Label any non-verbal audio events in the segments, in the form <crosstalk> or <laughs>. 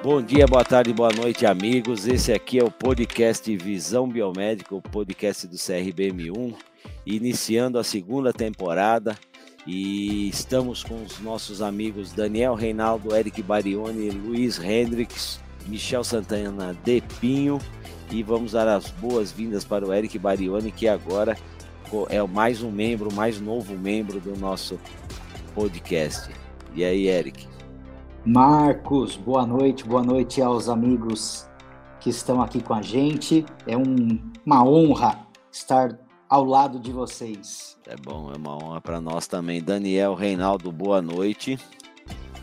Bom dia, boa tarde, boa noite, amigos. Esse aqui é o podcast Visão Biomédica, o podcast do CRBM1, iniciando a segunda temporada. E estamos com os nossos amigos Daniel Reinaldo, Eric Barioni, Luiz Hendricks, Michel Santana de Pinho. E vamos dar as boas-vindas para o Eric Barioni, que agora é mais um membro, mais novo membro do nosso podcast. E aí, Eric? Marcos, boa noite, boa noite aos amigos que estão aqui com a gente. É um, uma honra estar ao lado de vocês. É bom, é uma honra para nós também. Daniel Reinaldo, boa noite.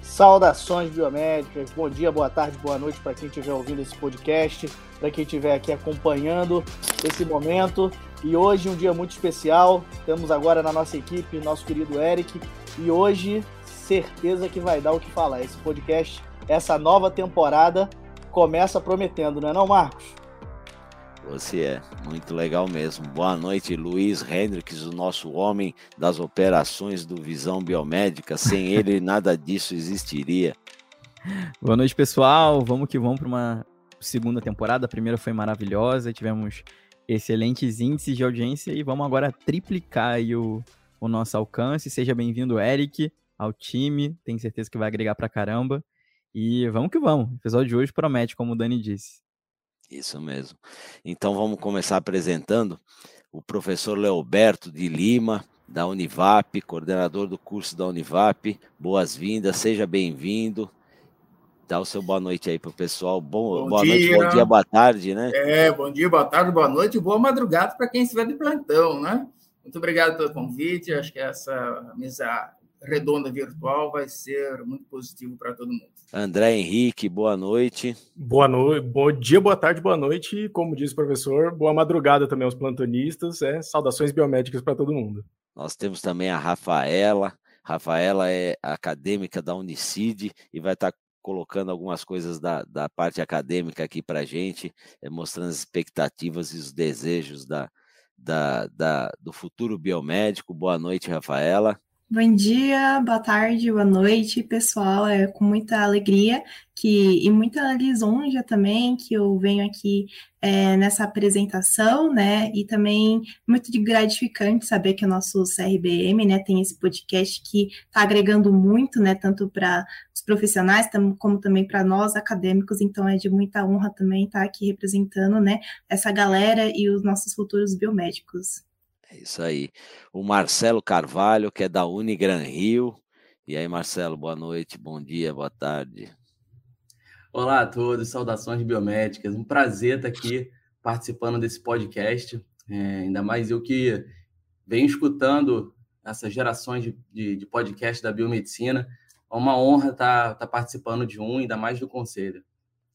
Saudações biomédicas, bom dia, boa tarde, boa noite para quem estiver ouvindo esse podcast, para quem estiver aqui acompanhando esse momento. E hoje um dia muito especial. Temos agora na nossa equipe nosso querido Eric. E hoje certeza que vai dar o que falar. Esse podcast, essa nova temporada, começa prometendo, não é não, Marcos? Você é muito legal mesmo. Boa noite, Luiz Hendricks, o nosso homem das operações do Visão Biomédica. Sem ele, <laughs> nada disso existiria. Boa noite, pessoal. Vamos que vamos para uma segunda temporada. A primeira foi maravilhosa, tivemos excelentes índices de audiência e vamos agora triplicar o, o nosso alcance. Seja bem-vindo, Eric ao time. Tenho certeza que vai agregar pra caramba. E vamos que vamos. O episódio de hoje promete, como o Dani disse. Isso mesmo. Então vamos começar apresentando o professor Leoberto de Lima, da Univap, coordenador do curso da Univap. Boas-vindas, seja bem-vindo. Dá o seu boa noite aí para o pessoal. Bom, bom boa dia. noite, bom dia, boa tarde, né? É, bom dia, boa tarde, boa noite, boa madrugada para quem estiver de plantão, né? Muito obrigado pelo convite. Acho que essa mesa redonda virtual vai ser muito positivo para todo mundo. André Henrique, boa noite. Boa noite, bom dia, boa tarde, boa noite. E, como diz o professor, boa madrugada também aos plantonistas. É, saudações biomédicas para todo mundo. Nós temos também a Rafaela. Rafaela é acadêmica da Unicid e vai estar colocando algumas coisas da, da parte acadêmica aqui para a gente, é, mostrando as expectativas e os desejos da, da, da, do futuro biomédico. Boa noite, Rafaela. Bom dia, boa tarde, boa noite, pessoal. É com muita alegria que, e muita lisonja também que eu venho aqui é, nessa apresentação, né? E também muito gratificante saber que o nosso CRBM, né, tem esse podcast que está agregando muito, né, tanto para os profissionais como também para nós acadêmicos. Então é de muita honra também estar tá aqui representando, né, essa galera e os nossos futuros biomédicos. É isso aí. O Marcelo Carvalho, que é da Unigran Rio. E aí, Marcelo, boa noite, bom dia, boa tarde. Olá a todos, saudações biomédicas. Um prazer estar aqui participando desse podcast. É, ainda mais eu que venho escutando essas gerações de, de, de podcast da biomedicina. É uma honra estar, estar participando de um, ainda mais do conselho.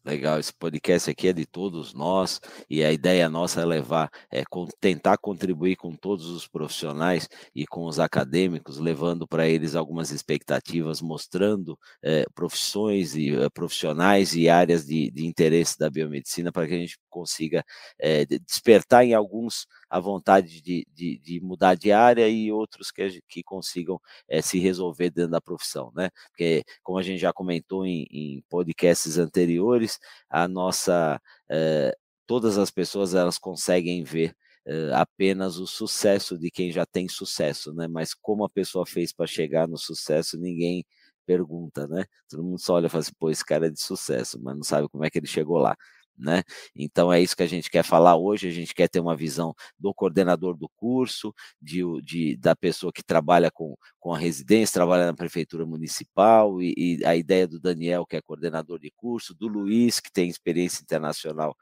Legal, esse podcast aqui é de todos nós e a ideia nossa é levar, é tentar contribuir com todos os profissionais e com os acadêmicos, levando para eles algumas expectativas, mostrando é, profissões e é, profissionais e áreas de, de interesse da biomedicina para que a gente consiga é, despertar em alguns a vontade de, de, de, mudar de área e outros que, que consigam é, se resolver dentro da profissão, né? Porque, como a gente já comentou em, em podcasts anteriores, a nossa. É, todas as pessoas elas conseguem ver Uh, apenas o sucesso de quem já tem sucesso, né? Mas como a pessoa fez para chegar no sucesso, ninguém pergunta, né? Todo mundo só olha e fala assim, pô, esse cara é de sucesso, mas não sabe como é que ele chegou lá né? Então é isso que a gente quer falar hoje. A gente quer ter uma visão do coordenador do curso, de, de da pessoa que trabalha com, com a residência, trabalha na prefeitura municipal, e, e a ideia do Daniel, que é coordenador de curso, do Luiz, que tem experiência internacional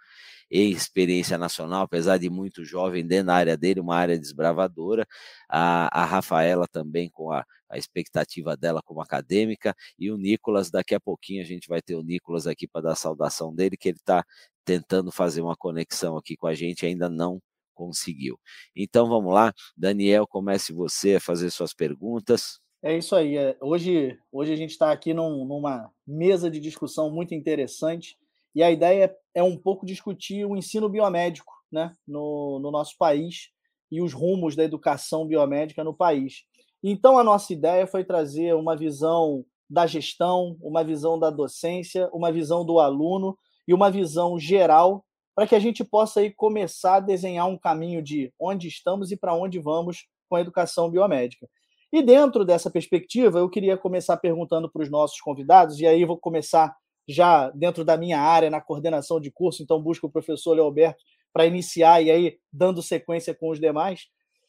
e experiência nacional, apesar de muito jovem dentro da área dele, uma área desbravadora. A, a Rafaela também com a, a expectativa dela como acadêmica, e o Nicolas, daqui a pouquinho a gente vai ter o Nicolas aqui para dar a saudação dele, que ele está tentando fazer uma conexão aqui com a gente, ainda não conseguiu. Então vamos lá, Daniel, comece você a fazer suas perguntas. É isso aí. É, hoje, hoje a gente está aqui num, numa mesa de discussão muito interessante e a ideia é um pouco discutir o ensino biomédico né, no, no nosso país e os rumos da educação biomédica no país. Então, a nossa ideia foi trazer uma visão da gestão, uma visão da docência, uma visão do aluno e uma visão geral para que a gente possa aí começar a desenhar um caminho de onde estamos e para onde vamos com a educação biomédica. E dentro dessa perspectiva, eu queria começar perguntando para os nossos convidados, e aí vou começar já dentro da minha área, na coordenação de curso, então busco o professor Leoberto para iniciar e aí dando sequência com os demais.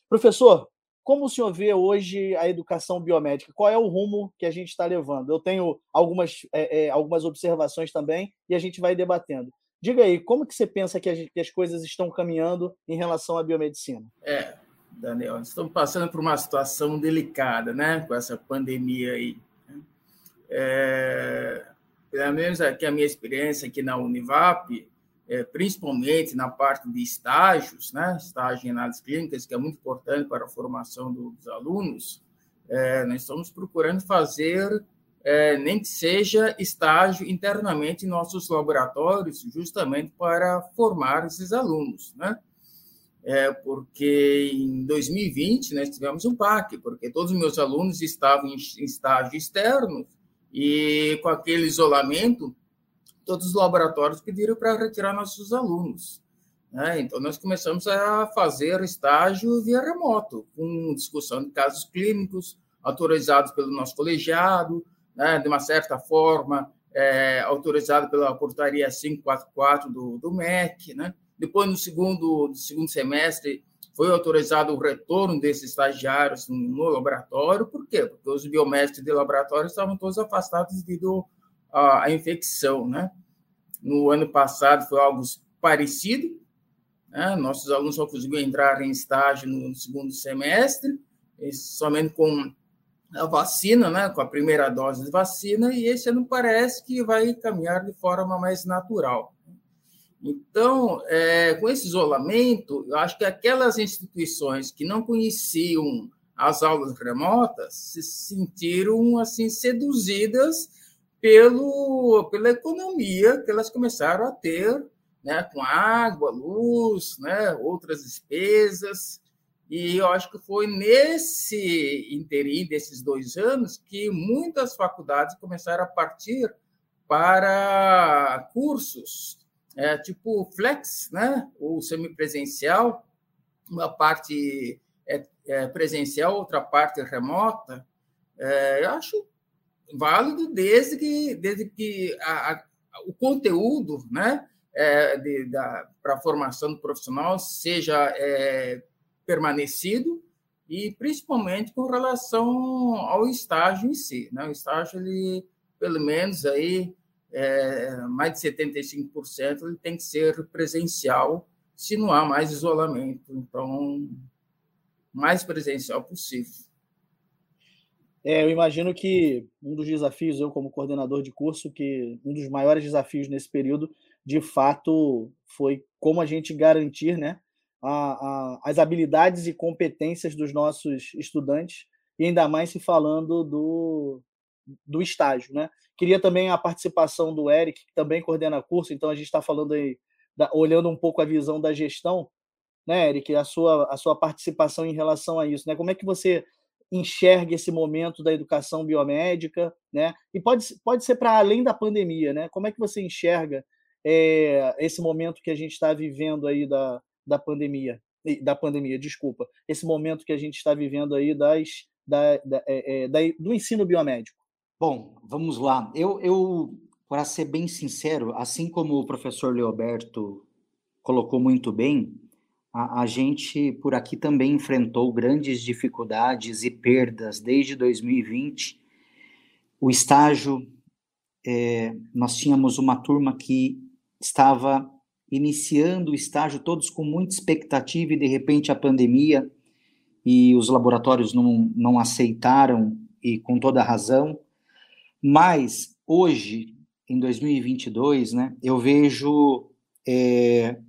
Professor, como o senhor vê hoje a educação biomédica? Qual é o rumo que a gente está levando? Eu tenho algumas, é, é, algumas observações também e a gente vai debatendo. Diga aí, como que você pensa que as, que as coisas estão caminhando em relação à biomedicina? É, Daniel, estamos passando por uma situação delicada, né, com essa pandemia aí. Né? É, pelo menos aqui a minha experiência aqui na Univap, é, principalmente na parte de estágios, né, estágio análises clínicas, que é muito importante para a formação dos alunos, é, nós estamos procurando fazer é, nem que seja estágio internamente em nossos laboratórios, justamente para formar esses alunos, né? É, porque em 2020 nós tivemos um PAC, porque todos os meus alunos estavam em estágio externo e com aquele isolamento, todos os laboratórios pediram para retirar nossos alunos. Né? Então, nós começamos a fazer estágio via remoto, com discussão de casos clínicos autorizados pelo nosso colegiado, né, de uma certa forma, é, autorizado pela portaria 544 do, do MEC. Né? Depois, no segundo, no segundo semestre, foi autorizado o retorno desses estagiários no laboratório. Por quê? Porque os biomédicos de laboratório estavam todos afastados devido à, à infecção. Né? No ano passado foi algo parecido. Né? Nossos alunos só conseguiram entrar em estágio no segundo semestre, somente com a vacina, né, com a primeira dose de vacina, e esse ano parece que vai caminhar de forma mais natural. Então, é, com esse isolamento, eu acho que aquelas instituições que não conheciam as aulas remotas se sentiram assim seduzidas pelo, pela economia que elas começaram a ter, né, com água, luz, né, outras despesas. E eu acho que foi nesse interim desses dois anos que muitas faculdades começaram a partir para cursos é, tipo flex, né, ou semipresencial, uma parte é, é presencial, outra parte remota. É, eu acho válido desde que, desde que a, a, o conteúdo né, é, para a formação do profissional seja é, permanecido e principalmente com relação ao estágio em si. Né? O estágio, ele, pelo menos aí, é, mais de 75% ele tem que ser presencial, se não há mais isolamento. Então, mais presencial possível. É, eu imagino que um dos desafios, eu como coordenador de curso, que um dos maiores desafios nesse período, de fato, foi como a gente garantir, né, a, a, as habilidades e competências dos nossos estudantes, e ainda mais se falando do, do estágio. Né? Queria também a participação do Eric, que também coordena curso, então a gente está falando aí, da, olhando um pouco a visão da gestão, né, Eric, a sua, a sua participação em relação a isso. Né? Como é que você enxerga esse momento da educação biomédica, né? E pode, pode ser para além da pandemia, né? Como é que você enxerga é, esse momento que a gente está vivendo aí da, da pandemia, da pandemia, desculpa, esse momento que a gente está vivendo aí das, da, da, é, é, da, do ensino biomédico? Bom, vamos lá. Eu, eu para ser bem sincero, assim como o professor Leoberto colocou muito bem, a, a, gente por aqui também enfrentou grandes dificuldades e perdas desde 2020. O estágio, é, nós tínhamos uma turma que estava iniciando o estágio, todos com muita expectativa, e de repente a pandemia e os laboratórios não, não aceitaram, e com toda razão. Mas hoje, em 2022, né, eu vejo é,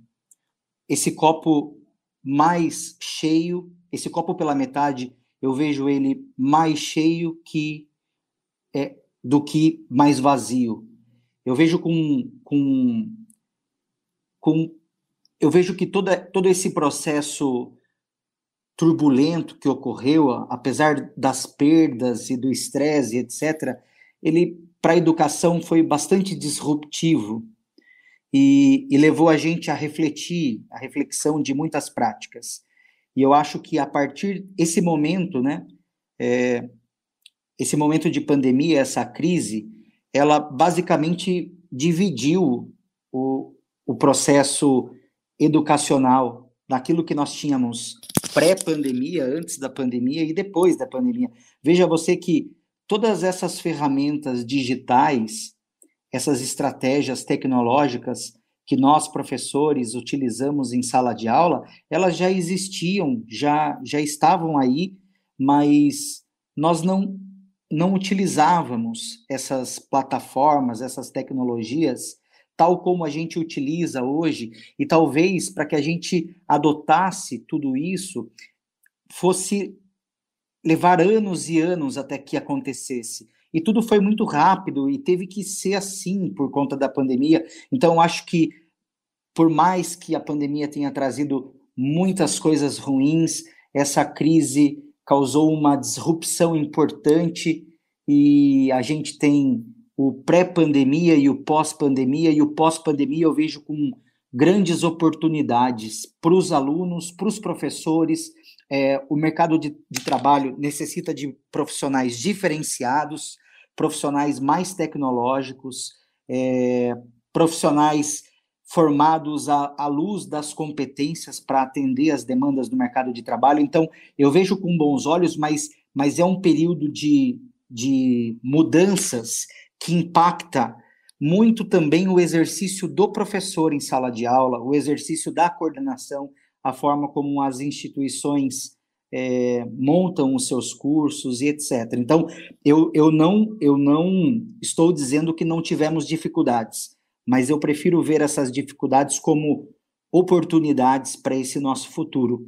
esse copo mais cheio, esse copo pela metade, eu vejo ele mais cheio que é, do que mais vazio. Eu vejo com, com com eu vejo que toda, todo esse processo turbulento que ocorreu, apesar das perdas e do estresse, etc., ele para a educação foi bastante disruptivo e, e, levou a gente a refletir, a reflexão de muitas práticas. E eu acho que a partir desse momento, né, é, esse momento de pandemia, essa crise, ela basicamente dividiu o, o processo educacional daquilo que nós tínhamos pré-pandemia, antes da pandemia e depois da pandemia. Veja você que todas essas ferramentas digitais, essas estratégias tecnológicas que nós professores utilizamos em sala de aula, elas já existiam, já já estavam aí, mas nós não não utilizávamos essas plataformas, essas tecnologias tal como a gente utiliza hoje, e talvez para que a gente adotasse tudo isso fosse levar anos e anos até que acontecesse. E tudo foi muito rápido e teve que ser assim por conta da pandemia. Então, acho que, por mais que a pandemia tenha trazido muitas coisas ruins, essa crise causou uma disrupção importante e a gente tem o pré-pandemia e o pós-pandemia, e o pós-pandemia eu vejo com grandes oportunidades para os alunos, para os professores. É, o mercado de, de trabalho necessita de profissionais diferenciados, profissionais mais tecnológicos, é, profissionais formados à, à, luz das competências para atender as demandas do mercado de trabalho. Então, eu vejo com bons olhos, mas, mas é um período de, de mudanças que impacta muito também o exercício do professor em sala de aula, o exercício da coordenação, a forma como as instituições é, montam os seus cursos e etc. Então, eu, eu, não, eu não estou dizendo que não tivemos dificuldades, mas eu prefiro ver essas dificuldades como oportunidades para esse nosso futuro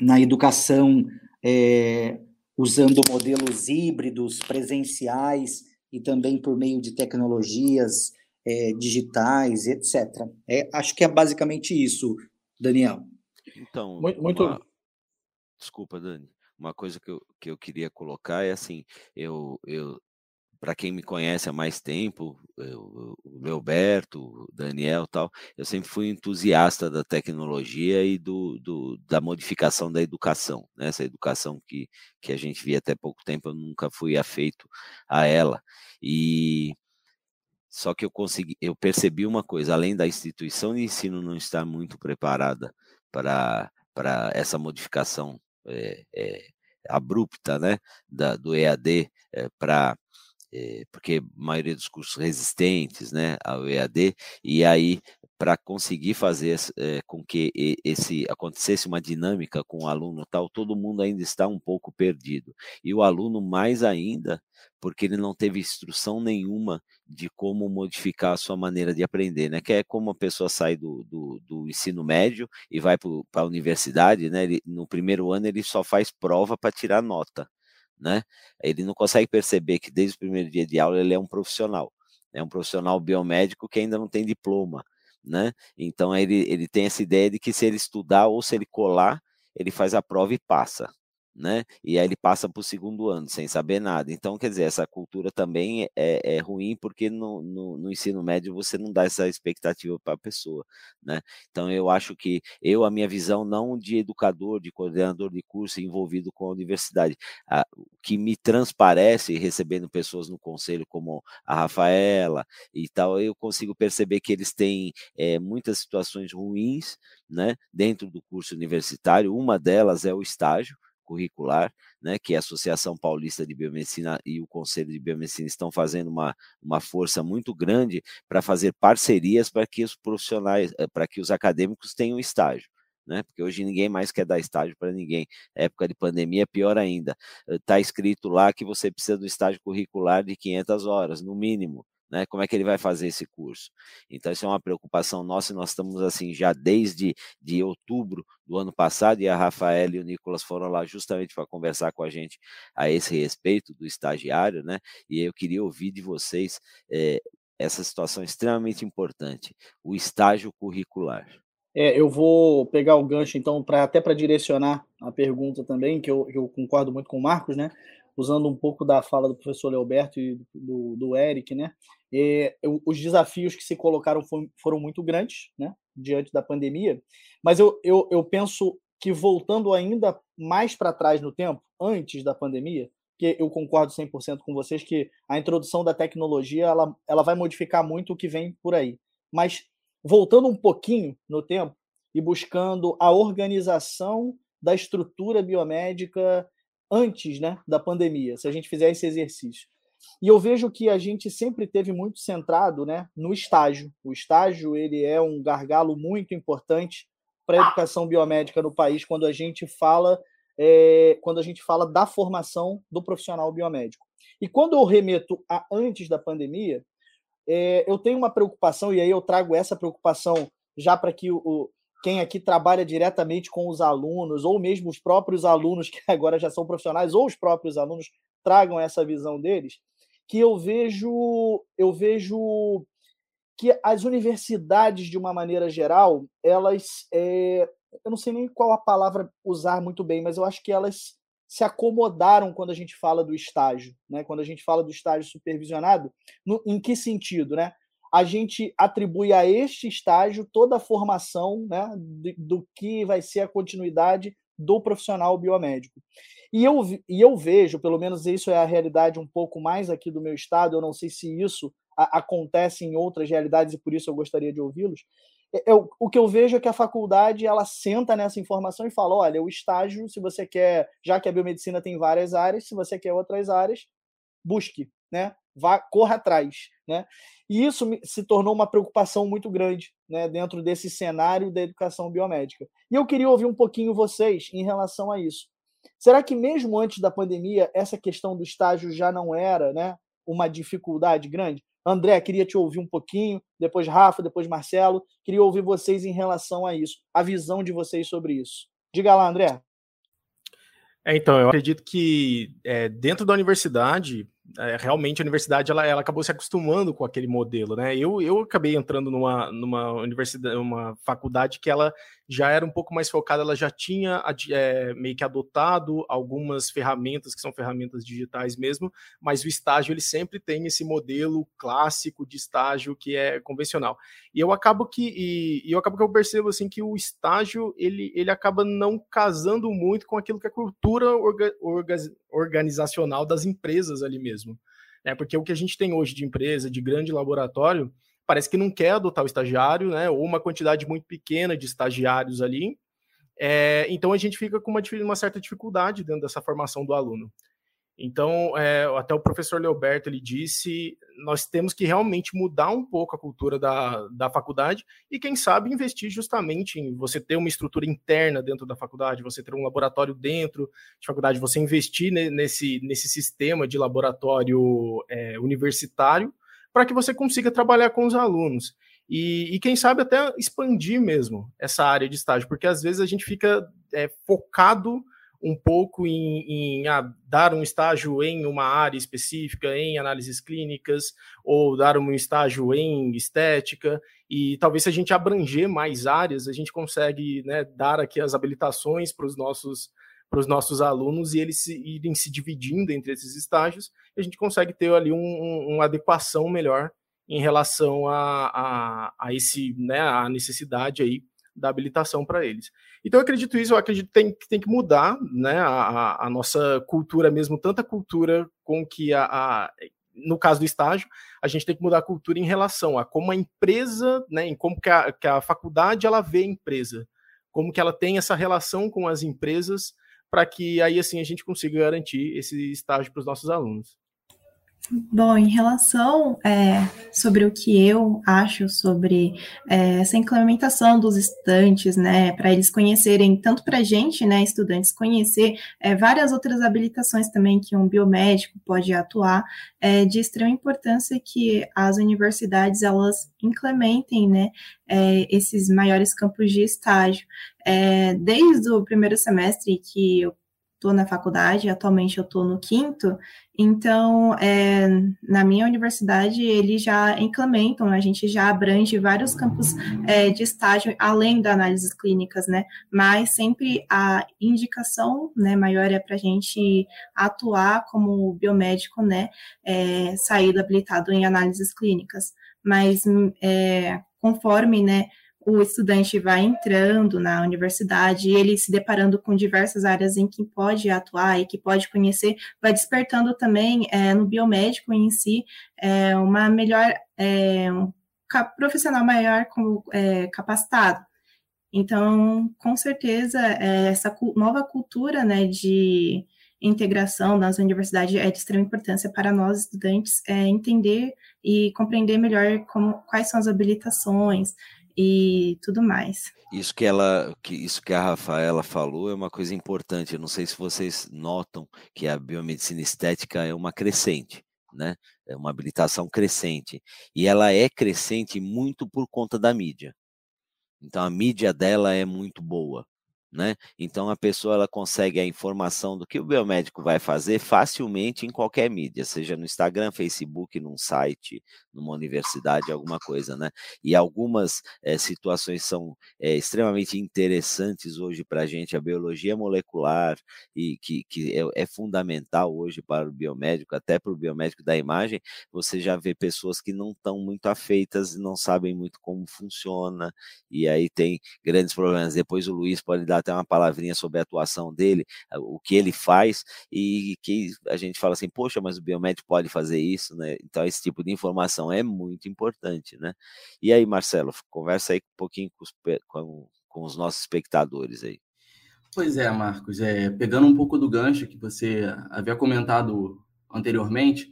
na educação, é, usando modelos híbridos, presenciais, e também por meio de tecnologias é, digitais, etc. É, acho que é basicamente isso, Daniel. Então, muito, muito... Uma... desculpa, Dani. Uma coisa que eu, que eu queria colocar é assim, eu, eu para quem me conhece há mais tempo, eu, o Leoberto, o Daniel tal, eu sempre fui entusiasta da tecnologia e do, do, da modificação da educação. Né? Essa educação que, que a gente via até pouco tempo, eu nunca fui afeito a ela. E só que eu consegui, eu percebi uma coisa, além da instituição de ensino não estar muito preparada para, para essa modificação é, é, abrupta né, da, do EAD é, para é, porque a maioria dos cursos resistentes né, ao EAD, e aí para conseguir fazer é, com que esse acontecesse uma dinâmica com o aluno tal, todo mundo ainda está um pouco perdido. E o aluno mais ainda, porque ele não teve instrução nenhuma de como modificar a sua maneira de aprender, né? Que é como a pessoa sai do, do, do ensino médio e vai para a universidade, né? Ele, no primeiro ano ele só faz prova para tirar nota né? Ele não consegue perceber que desde o primeiro dia de aula ele é um profissional, é um profissional biomédico que ainda não tem diploma, né? Então ele, ele tem essa ideia de que se ele estudar ou se ele colar, ele faz a prova e passa, né? E aí ele passa para o segundo ano sem saber nada. Então, quer dizer, essa cultura também é, é ruim porque no, no, no, ensino médio você não dá essa expectativa para a pessoa, né? Então, eu acho que eu, a minha visão não de educador, de coordenador de curso envolvido com a universidade, a, o que me transparece recebendo pessoas no conselho como a Rafaela e tal, eu consigo perceber que eles têm é, muitas situações ruins, né? Dentro do curso universitário, uma delas é o estágio, curricular, né, que é a Associação Paulista de Biomedicina e o Conselho de Biomedicina estão fazendo uma, uma força muito grande para fazer parcerias para que os profissionais, eh, para que os acadêmicos tenham estágio. Né? Porque hoje ninguém mais quer dar estágio para ninguém. Época de pandemia, pior ainda. Está escrito lá que você precisa do estágio curricular de 500 horas, no mínimo né? Como é que ele vai fazer esse curso? Então, isso é uma preocupação nossa, e nós estamos assim já desde de outubro do ano passado, e a Rafaela e o Nicolas foram lá justamente para conversar com a gente a esse respeito do estagiário, né? E eu queria ouvir de vocês é, essa situação extremamente importante, o estágio curricular. É, eu vou pegar o gancho, então, para até para direcionar a pergunta também, que eu, eu concordo muito com o Marcos, né? usando um pouco da fala do professor Leoberto e do, do Eric, né? É, os desafios que se colocaram foram, foram muito grandes, né? Diante da pandemia, mas eu, eu, eu penso que voltando ainda mais para trás no tempo, antes da pandemia, que eu concordo 100% com vocês que a introdução da tecnologia ela, ela vai modificar muito o que vem por aí. Mas voltando um pouquinho no tempo e buscando a organização da estrutura biomédica antes né, da pandemia, se a gente fizer esse exercício. E eu vejo que a gente sempre teve muito centrado né, no estágio. O estágio ele é um gargalo muito importante para a educação biomédica no país quando a gente fala é, quando a gente fala da formação do profissional biomédico. E quando eu remeto a antes da pandemia, é, eu tenho uma preocupação, e aí eu trago essa preocupação já para que o, quem aqui trabalha diretamente com os alunos, ou mesmo os próprios alunos <laughs> que agora já são profissionais, ou os próprios alunos tragam essa visão deles, que eu vejo, eu vejo que as universidades, de uma maneira geral, elas, é, eu não sei nem qual a palavra usar muito bem, mas eu acho que elas se acomodaram quando a gente fala do estágio, né? Quando a gente fala do estágio supervisionado, no, em que sentido, né? A gente atribui a este estágio toda a formação, né, do, do que vai ser a continuidade do profissional biomédico. E eu, e eu vejo, pelo menos isso é a realidade um pouco mais aqui do meu estado, eu não sei se isso a, acontece em outras realidades e por isso eu gostaria de ouvi-los, eu, o que eu vejo é que a faculdade ela senta nessa informação e fala: olha, o estágio, se você quer, já que a biomedicina tem várias áreas, se você quer outras áreas, busque, né? Vá, corra atrás, né? E isso se tornou uma preocupação muito grande, né, dentro desse cenário da educação biomédica. E eu queria ouvir um pouquinho vocês em relação a isso. Será que mesmo antes da pandemia essa questão do estágio já não era, né, uma dificuldade grande? André, queria te ouvir um pouquinho, depois Rafa, depois Marcelo. Queria ouvir vocês em relação a isso, a visão de vocês sobre isso. Diga lá, André. É, então, eu acredito que é, dentro da universidade, é, realmente a universidade ela, ela acabou se acostumando com aquele modelo, né? Eu, eu acabei entrando numa, numa universidade, uma faculdade que ela já era um pouco mais focada, ela já tinha é, meio que adotado algumas ferramentas que são ferramentas digitais mesmo, mas o estágio ele sempre tem esse modelo clássico de estágio que é convencional. E eu acabo que e, e eu acabo que eu percebo assim que o estágio ele, ele acaba não casando muito com aquilo que a cultura orga, orga, organizacional das empresas ali mesmo. É porque o que a gente tem hoje de empresa, de grande laboratório, parece que não quer adotar o estagiário, né? Ou uma quantidade muito pequena de estagiários ali. É, então a gente fica com uma, uma, certa dificuldade dentro dessa formação do aluno. Então, é, até o professor Leoberto ele disse, nós temos que realmente mudar um pouco a cultura da, da faculdade e, quem sabe, investir justamente em você ter uma estrutura interna dentro da faculdade, você ter um laboratório dentro de faculdade, você investir nesse, nesse sistema de laboratório é, universitário para que você consiga trabalhar com os alunos. E, e, quem sabe até expandir mesmo essa área de estágio, porque às vezes a gente fica é, focado um pouco em, em ah, dar um estágio em uma área específica, em análises clínicas, ou dar um estágio em estética, e talvez se a gente abranger mais áreas, a gente consegue né, dar aqui as habilitações para os nossos para os nossos alunos e eles se, irem se dividindo entre esses estágios, e a gente consegue ter ali um, um, uma adequação melhor em relação a, a, a esse, né, a necessidade aí da habilitação para eles. Então eu acredito isso, eu acredito que tem, que tem que mudar né, a, a nossa cultura mesmo, tanta cultura com que a, a, no caso do estágio, a gente tem que mudar a cultura em relação a como a empresa, né, em como que a, que a faculdade ela vê a empresa, como que ela tem essa relação com as empresas, para que aí assim a gente consiga garantir esse estágio para os nossos alunos. Bom, em relação é, sobre o que eu acho sobre é, essa implementação dos estudantes, né, para eles conhecerem, tanto para a gente, né, estudantes, conhecer é, várias outras habilitações também que um biomédico pode atuar, é de extrema importância que as universidades, elas implementem, né, é, esses maiores campos de estágio. É, desde o primeiro semestre que eu estou na faculdade, atualmente eu estou no quinto, então, é, na minha universidade, eles já implementam, a gente já abrange vários campos é, de estágio, além das análises clínicas, né, mas sempre a indicação, né, maior é para a gente atuar como biomédico, né, é, saído habilitado em análises clínicas, mas é, conforme, né, o estudante vai entrando na universidade e ele se deparando com diversas áreas em que pode atuar e que pode conhecer, vai despertando também é, no biomédico em si é, uma melhor, é, um profissional maior com, é, capacitado. Então, com certeza, é, essa nova cultura né, de integração das universidades é de extrema importância para nós estudantes é, entender e compreender melhor como, quais são as habilitações, e tudo mais. Isso que ela, que isso que a Rafaela falou é uma coisa importante. Eu não sei se vocês notam que a biomedicina estética é uma crescente, né? É uma habilitação crescente e ela é crescente muito por conta da mídia. Então a mídia dela é muito boa né? Então a pessoa ela consegue a informação do que o biomédico vai fazer facilmente em qualquer mídia, seja no Instagram, Facebook, num site, numa universidade, alguma coisa, né? E algumas é, situações são é, extremamente interessantes hoje para a gente, a biologia molecular e que, que é, é, fundamental hoje para o biomédico, até para o biomédico da imagem. Você já vê pessoas que não estão muito afeitas não sabem muito como funciona e aí tem grandes problemas. Depois o Luiz pode dar até uma palavrinha sobre a atuação dele, o que ele faz, e que a gente fala assim, poxa, mas o biomédico pode fazer isso, né? Então, esse tipo de informação é muito importante, né? E aí, Marcelo, conversa aí um pouquinho com os, com, com os nossos espectadores aí. Pois é, Marcos, é, pegando um pouco do gancho que você havia comentado anteriormente,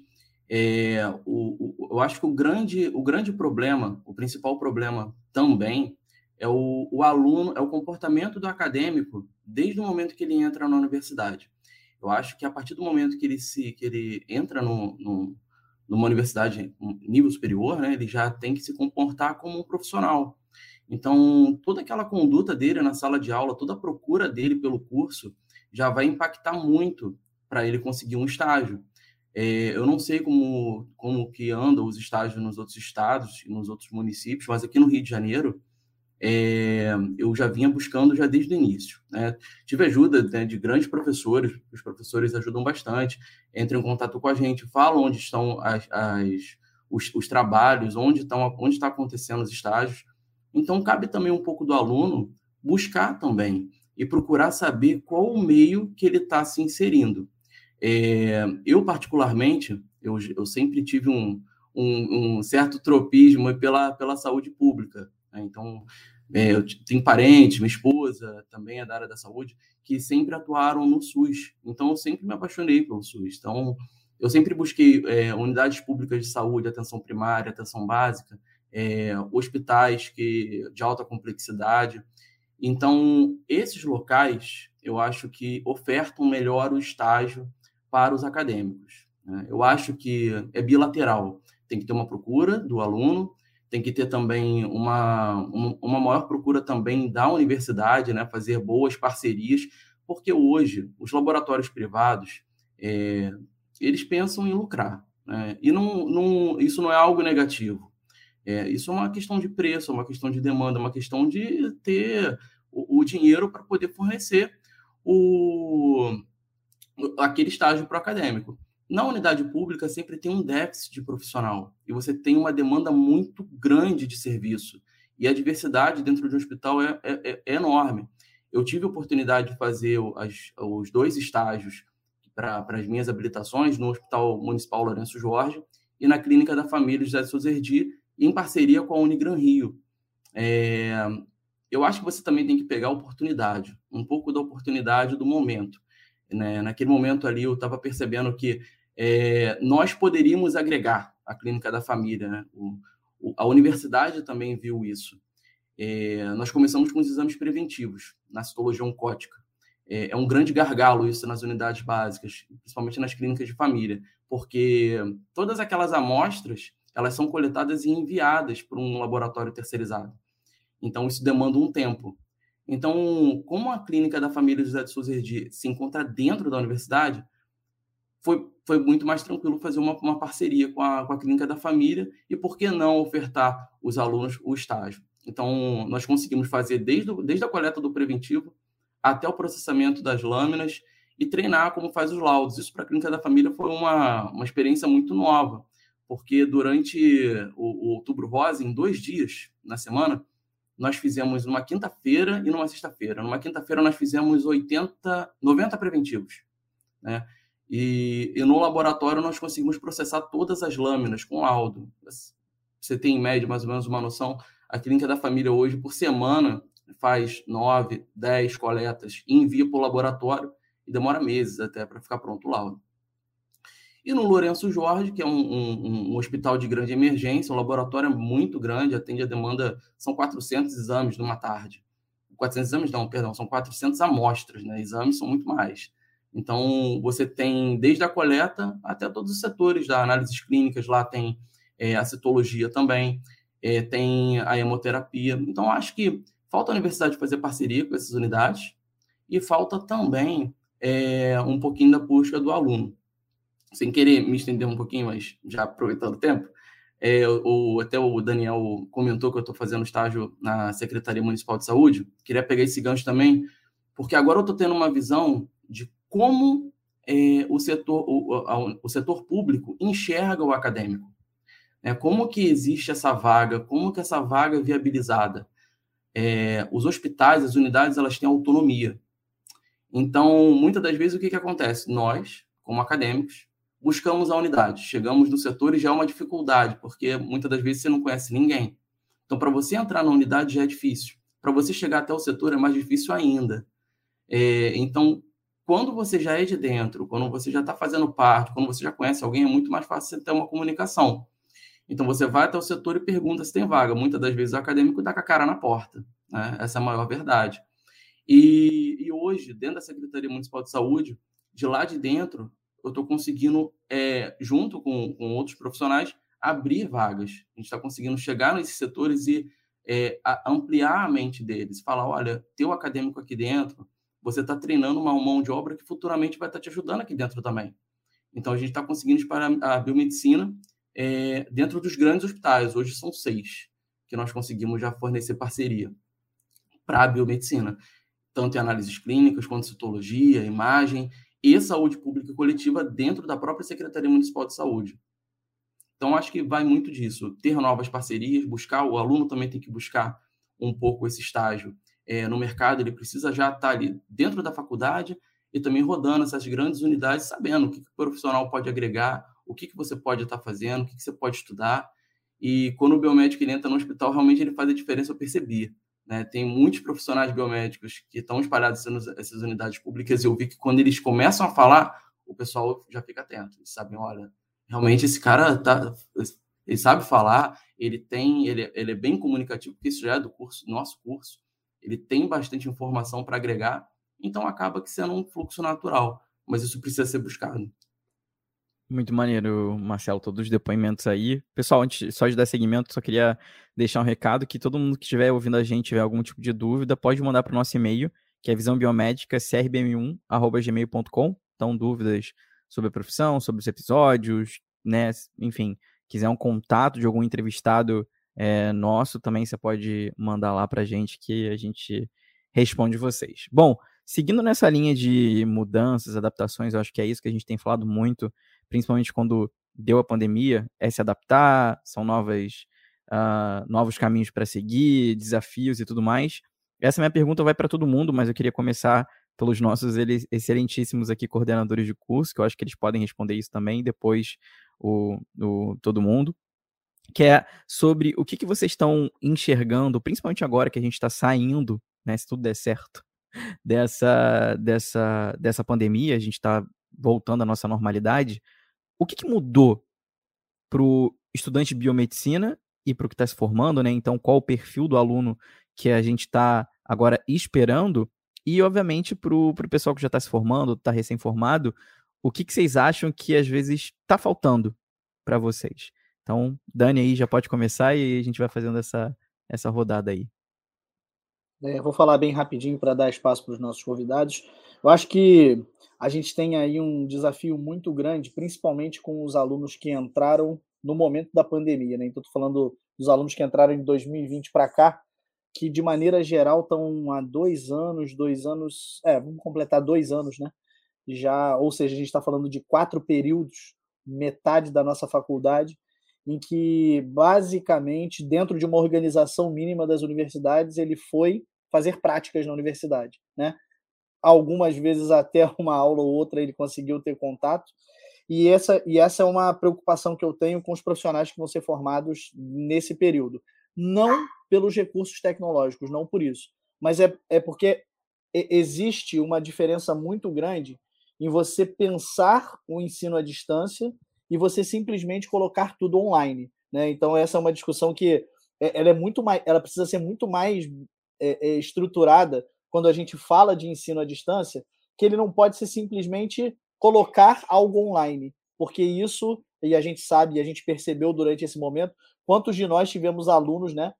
é, o, o, eu acho que o grande, o grande problema, o principal problema também é o, o aluno, é o comportamento do acadêmico desde o momento que ele entra na universidade. Eu acho que a partir do momento que ele se que ele entra no, no, numa universidade nível superior, né, ele já tem que se comportar como um profissional. Então, toda aquela conduta dele na sala de aula, toda a procura dele pelo curso, já vai impactar muito para ele conseguir um estágio. É, eu não sei como, como que andam os estágios nos outros estados nos outros municípios, mas aqui no Rio de Janeiro, é, eu já vinha buscando já desde o início. Né? Tive ajuda né, de grandes professores, os professores ajudam bastante, entram em contato com a gente, falam onde estão as, as, os, os, trabalhos, onde, estão, onde está acontecendo os estágios. Então, cabe também um pouco do aluno buscar também e procurar saber qual o meio que ele está se inserindo. É, eu, particularmente, eu, eu sempre tive um, um, um certo tropismo pela, pela saúde pública. Né? Então, é, eu tenho parentes, minha esposa também é da área da saúde, que sempre atuaram no SUS. Então, eu sempre me apaixonei pelo SUS. Então, eu sempre busquei é, unidades públicas de saúde, atenção primária, atenção básica, é, hospitais que, de alta complexidade. Então, esses locais, eu acho que ofertam melhor o estágio para os acadêmicos. Né? Eu acho que é bilateral. Tem que ter uma procura do aluno, tem que ter também uma, uma maior procura também da universidade, né, fazer boas parcerias, porque hoje os laboratórios privados é, eles pensam em lucrar, né, e não, não, isso não é algo negativo. É, isso é uma questão de preço, é uma questão de demanda, é uma questão de ter o, o dinheiro para poder fornecer o, aquele estágio para o acadêmico. Na unidade pública sempre tem um déficit de profissional e você tem uma demanda muito grande de serviço e a diversidade dentro de um hospital é, é, é, é enorme. Eu tive a oportunidade de fazer as, os dois estágios para as minhas habilitações no Hospital Municipal Lourenço Jorge e na Clínica da Família José Sozerdi, em parceria com a Unigran Rio. É, eu acho que você também tem que pegar a oportunidade, um pouco da oportunidade do momento. Né? Naquele momento ali, eu estava percebendo que é, nós poderíamos agregar a clínica da família. Né? O, o, a universidade também viu isso. É, nós começamos com os exames preventivos na citologia oncótica. É, é, um grande gargalo isso nas unidades básicas, principalmente nas clínicas de família, porque todas aquelas amostras elas são coletadas e enviadas para um laboratório terceirizado. Então, isso demanda um tempo. Então, como a clínica da família José de Souza Herdi se encontra dentro da universidade, foi, foi muito mais tranquilo fazer uma, uma parceria com a, com a clínica da família e por que não ofertar os alunos o estágio. Então, nós conseguimos fazer desde, desde a coleta do preventivo até o processamento das lâminas e treinar como faz os laudos. Isso para a clínica da família foi uma, uma experiência muito nova, porque durante o, o Outubro Rosa, em dois dias na semana, nós fizemos numa quinta-feira e numa sexta-feira. Numa quinta-feira nós fizemos 80, 90 preventivos, né? E, e, no laboratório nós conseguimos processar todas as lâminas com laudo. Você tem em média mais ou menos uma noção. A clínica da família hoje, por semana, faz nove, dez coletas e envia para o laboratório e demora meses até para ficar pronto o laudo. E no Lourenço Jorge, que é um, um, um, hospital de grande emergência, um laboratório muito grande, atende a demanda, são 400 exames numa tarde. 400 exames não, perdão, são 400 amostras, né? Exames são muito mais. Então, você tem desde a coleta até todos os setores da análises clínicas, lá tem é, a citologia também, é, tem a hemoterapia. Então, acho que falta a universidade fazer parceria com essas unidades e falta também é, um pouquinho da busca do aluno. Sem querer me estender um pouquinho, mas já aproveitando o tempo, é, o, até o Daniel comentou que eu estou fazendo estágio na Secretaria Municipal de Saúde. Queria pegar esse gancho também, porque agora eu estou tendo uma visão de como é, o, setor, o, o setor público enxerga o acadêmico. É, como que existe essa vaga, como que essa vaga é viabilizada. É, os hospitais, as unidades, elas têm autonomia. Então, muitas das vezes, o que, que acontece? Nós, como acadêmicos, buscamos a unidade. Chegamos no setor e já é uma dificuldade, porque muitas das vezes você não conhece ninguém. Então, para você entrar na unidade já é difícil. Para você chegar até o setor é mais difícil ainda. É, então, quando você já é de dentro, quando você já está fazendo parte, quando você já conhece alguém, é muito mais fácil você ter uma comunicação. Então, você vai até o setor e pergunta se tem vaga. Muitas das vezes o acadêmico está com a cara na porta. Né? Essa é a maior verdade. E, e hoje, dentro da Secretaria Municipal de Saúde, de lá de dentro, eu estou conseguindo, é, junto com, com outros profissionais, abrir vagas. A gente está conseguindo chegar nesses setores e é, ampliar a mente deles. Falar, olha, teu acadêmico aqui dentro, você está treinando uma mão de obra que futuramente vai estar tá te ajudando aqui dentro também. Então, a gente está conseguindo disparar a biomedicina é, dentro dos grandes hospitais. Hoje são seis que nós conseguimos já fornecer parceria para a biomedicina tanto em análises clínicas quanto citologia, imagem e saúde pública coletiva dentro da própria Secretaria Municipal de Saúde. Então, acho que vai muito disso, ter novas parcerias, buscar, o aluno também tem que buscar um pouco esse estágio é, no mercado, ele precisa já estar ali dentro da faculdade e também rodando essas grandes unidades, sabendo o que, que o profissional pode agregar, o que, que você pode estar fazendo, o que, que você pode estudar. E quando o biomédico ele entra no hospital, realmente ele faz a diferença, eu percebi. Né? Tem muitos profissionais biomédicos que estão espalhados nessas unidades públicas e eu vi que quando eles começam a falar, o pessoal já fica atento. Eles sabem, olha, realmente esse cara tá, ele sabe falar, ele tem, ele, ele é bem comunicativo, porque isso já é do curso, nosso curso. Ele tem bastante informação para agregar, então acaba que sendo um fluxo natural, mas isso precisa ser buscado. Muito maneiro, Marcelo, todos os depoimentos aí. Pessoal, antes só de dar seguimento, só queria deixar um recado que todo mundo que estiver ouvindo a gente tiver algum tipo de dúvida, pode mandar para o nosso e-mail, que é visãobiomédica, crbm1.gmail.com. Então, dúvidas sobre a profissão, sobre os episódios, né? Enfim, quiser um contato de algum entrevistado é, nosso, também você pode mandar lá para gente que a gente responde vocês. Bom, seguindo nessa linha de mudanças, adaptações, eu acho que é isso que a gente tem falado muito principalmente quando deu a pandemia, é se adaptar, são novas, uh, novos caminhos para seguir, desafios e tudo mais. Essa minha pergunta vai para todo mundo, mas eu queria começar pelos nossos excelentíssimos aqui coordenadores de curso, que eu acho que eles podem responder isso também, depois o, o todo mundo, que é sobre o que, que vocês estão enxergando, principalmente agora que a gente está saindo, né, se tudo der certo, <laughs> dessa, dessa, dessa pandemia, a gente está voltando à nossa normalidade, o que, que mudou para o estudante de biomedicina e para o que está se formando, né? Então, qual o perfil do aluno que a gente está agora esperando? E, obviamente, para o pessoal que já está se formando, está recém-formado, o que, que vocês acham que às vezes está faltando para vocês? Então, Dani aí já pode começar e a gente vai fazendo essa, essa rodada aí. É, vou falar bem rapidinho para dar espaço para os nossos convidados. Eu acho que a gente tem aí um desafio muito grande, principalmente com os alunos que entraram no momento da pandemia. Né? Então, estou falando dos alunos que entraram em 2020 para cá, que de maneira geral estão há dois anos, dois anos, é, vamos completar dois anos, né? Já, ou seja, a gente está falando de quatro períodos, metade da nossa faculdade, em que basicamente dentro de uma organização mínima das universidades ele foi fazer práticas na universidade, né? Algumas vezes até <laughs> uma aula ou outra ele conseguiu ter contato. E essa, e essa é uma preocupação que eu tenho com os profissionais que vão ser formados nesse período. Não pelos recursos tecnológicos, não por isso, mas é, é porque existe uma diferença muito grande em você pensar o ensino à distância e você simplesmente colocar tudo online. Né? Então, essa é uma discussão que é, ela é muito mais, ela precisa ser muito mais é, é, estruturada quando a gente fala de ensino à distância, que ele não pode ser simplesmente colocar algo online, porque isso, e a gente sabe, e a gente percebeu durante esse momento, quantos de nós tivemos alunos, né,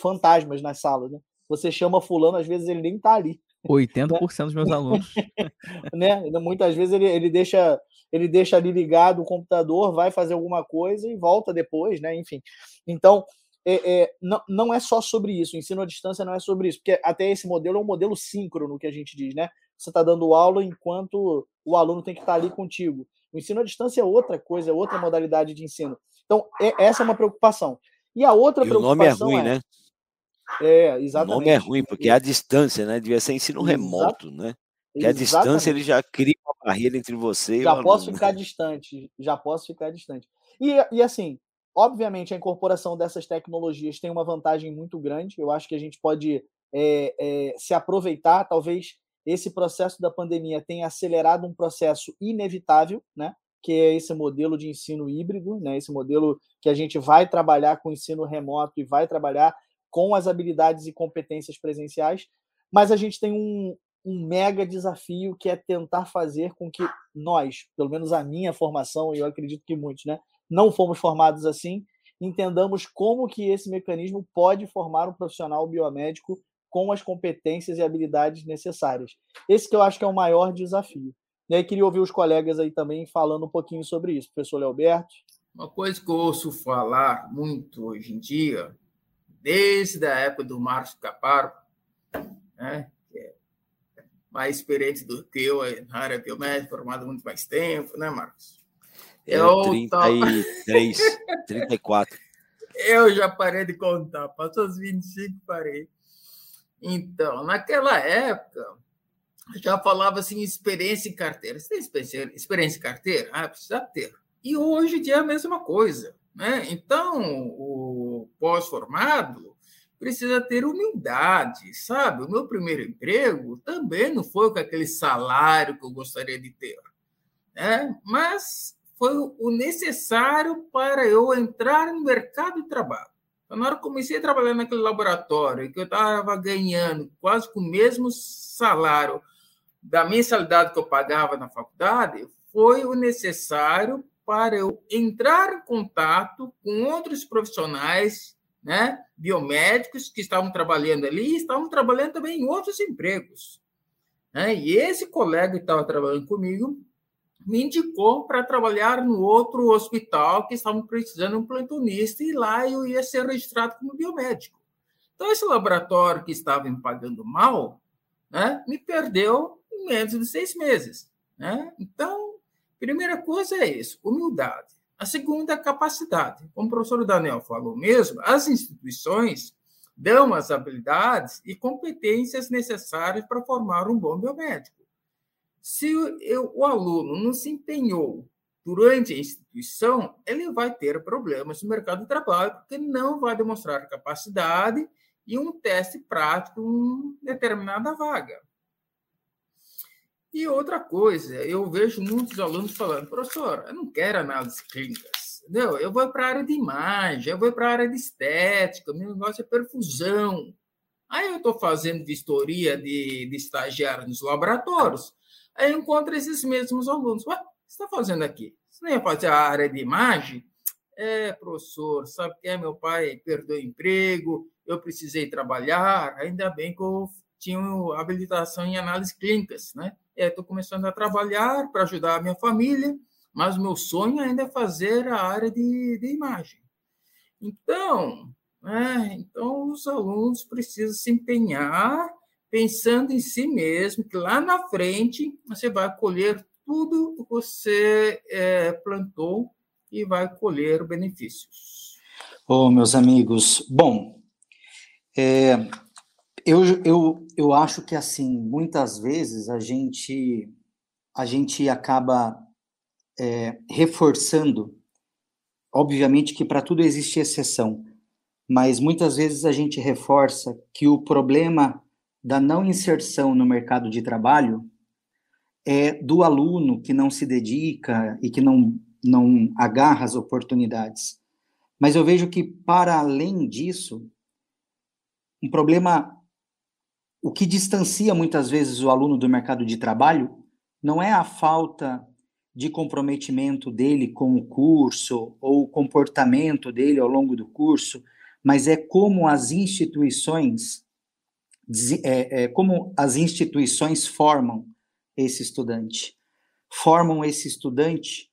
fantasmas nas salas, né? Você chama fulano, às vezes ele nem está ali. 80% né? dos meus alunos. <laughs> né? Muitas vezes ele, ele deixa ele deixa ali ligado o computador, vai fazer alguma coisa e volta depois, né? Enfim. Então, é, é, não, não é só sobre isso, o ensino à distância não é sobre isso, porque até esse modelo é um modelo síncrono que a gente diz, né? Você está dando aula enquanto o aluno tem que estar tá ali contigo. O ensino à distância é outra coisa, é outra modalidade de ensino. Então, é, essa é uma preocupação. E a outra e preocupação. O nome é ruim, é, né? É, exatamente. O nome é ruim, porque é a distância, né? Devia ser ensino remoto, né? Que a distância ele já cria uma barreira entre você já e o posso ficar distante, já posso ficar distante. E, e assim, obviamente a incorporação dessas tecnologias tem uma vantagem muito grande. Eu acho que a gente pode é, é, se aproveitar, talvez esse processo da pandemia tenha acelerado um processo inevitável, né? Que é esse modelo de ensino híbrido, né? Esse modelo que a gente vai trabalhar com ensino remoto e vai trabalhar com as habilidades e competências presenciais, mas a gente tem um, um mega desafio que é tentar fazer com que nós, pelo menos a minha formação, e eu acredito que muitos, né, não fomos formados assim, entendamos como que esse mecanismo pode formar um profissional biomédico com as competências e habilidades necessárias. Esse que eu acho que é o maior desafio. E aí queria ouvir os colegas aí também falando um pouquinho sobre isso. Professor Leoberto. Uma coisa que eu ouço falar muito hoje em dia desde a época do Marcos Caparo, né, que é mais experiente do que eu na área biomédica, formado muito mais tempo, né, Marcos? É, eu 33, 34. <laughs> Eu já parei de contar, passou os 25, parei. Então, naquela época, já falava assim, experiência em carteira. Você tem experiência, experiência em carteira? Ah, precisa ter. E hoje em dia é a mesma coisa. Né? Então, o pós-formado precisa ter humildade, sabe? O meu primeiro emprego também não foi com aquele salário que eu gostaria de ter, né? mas foi o necessário para eu entrar no mercado de trabalho. Então, na hora que comecei a trabalhar naquele laboratório, que eu estava ganhando quase com o mesmo salário da mensalidade que eu pagava na faculdade, foi o necessário para eu entrar em contato com outros profissionais, né, biomédicos que estavam trabalhando ali e estavam trabalhando também em outros empregos. Né? E esse colega que estava trabalhando comigo me indicou para trabalhar no outro hospital que estavam precisando de um plantonista e lá eu ia ser registrado como biomédico. Então, esse laboratório que estava me pagando mal né, me perdeu em menos de seis meses. Né? Então, Primeira coisa é isso, humildade. A segunda, capacidade. Como o professor Daniel falou mesmo, as instituições dão as habilidades e competências necessárias para formar um bom biomédico. Se eu, o aluno não se empenhou durante a instituição, ele vai ter problemas no mercado de trabalho, porque não vai demonstrar capacidade e um teste prático em determinada vaga. E outra coisa, eu vejo muitos alunos falando, professor, eu não quero análises clínicas, entendeu? Eu vou para a área de imagem, eu vou para a área de estética, meu negócio é perfusão. Aí eu estou fazendo vistoria de, de estagiário nos laboratórios, aí eu encontro esses mesmos alunos. Ué, o que você está fazendo aqui? Você não ia fazer a área de imagem? É, professor, sabe que é? Meu pai perdeu o emprego, eu precisei trabalhar, ainda bem que eu tinha habilitação em análises clínicas, né? Estou começando a trabalhar para ajudar a minha família, mas meu sonho ainda é fazer a área de, de imagem. Então, é, então os alunos precisam se empenhar pensando em si mesmo, que lá na frente você vai colher tudo que você é, plantou e vai colher benefícios. Oh, meus amigos, bom, é, eu, eu, eu acho que, assim, muitas vezes a gente, a gente acaba é, reforçando, obviamente que para tudo existe exceção, mas muitas vezes a gente reforça que o problema da não inserção no mercado de trabalho é do aluno que não se dedica e que não, não agarra as oportunidades. Mas eu vejo que, para além disso, um problema, o que distancia muitas vezes o aluno do mercado de trabalho não é a falta de comprometimento dele com o curso ou o comportamento dele ao longo do curso, mas é como as instituições é, é, como as instituições formam esse estudante, formam esse estudante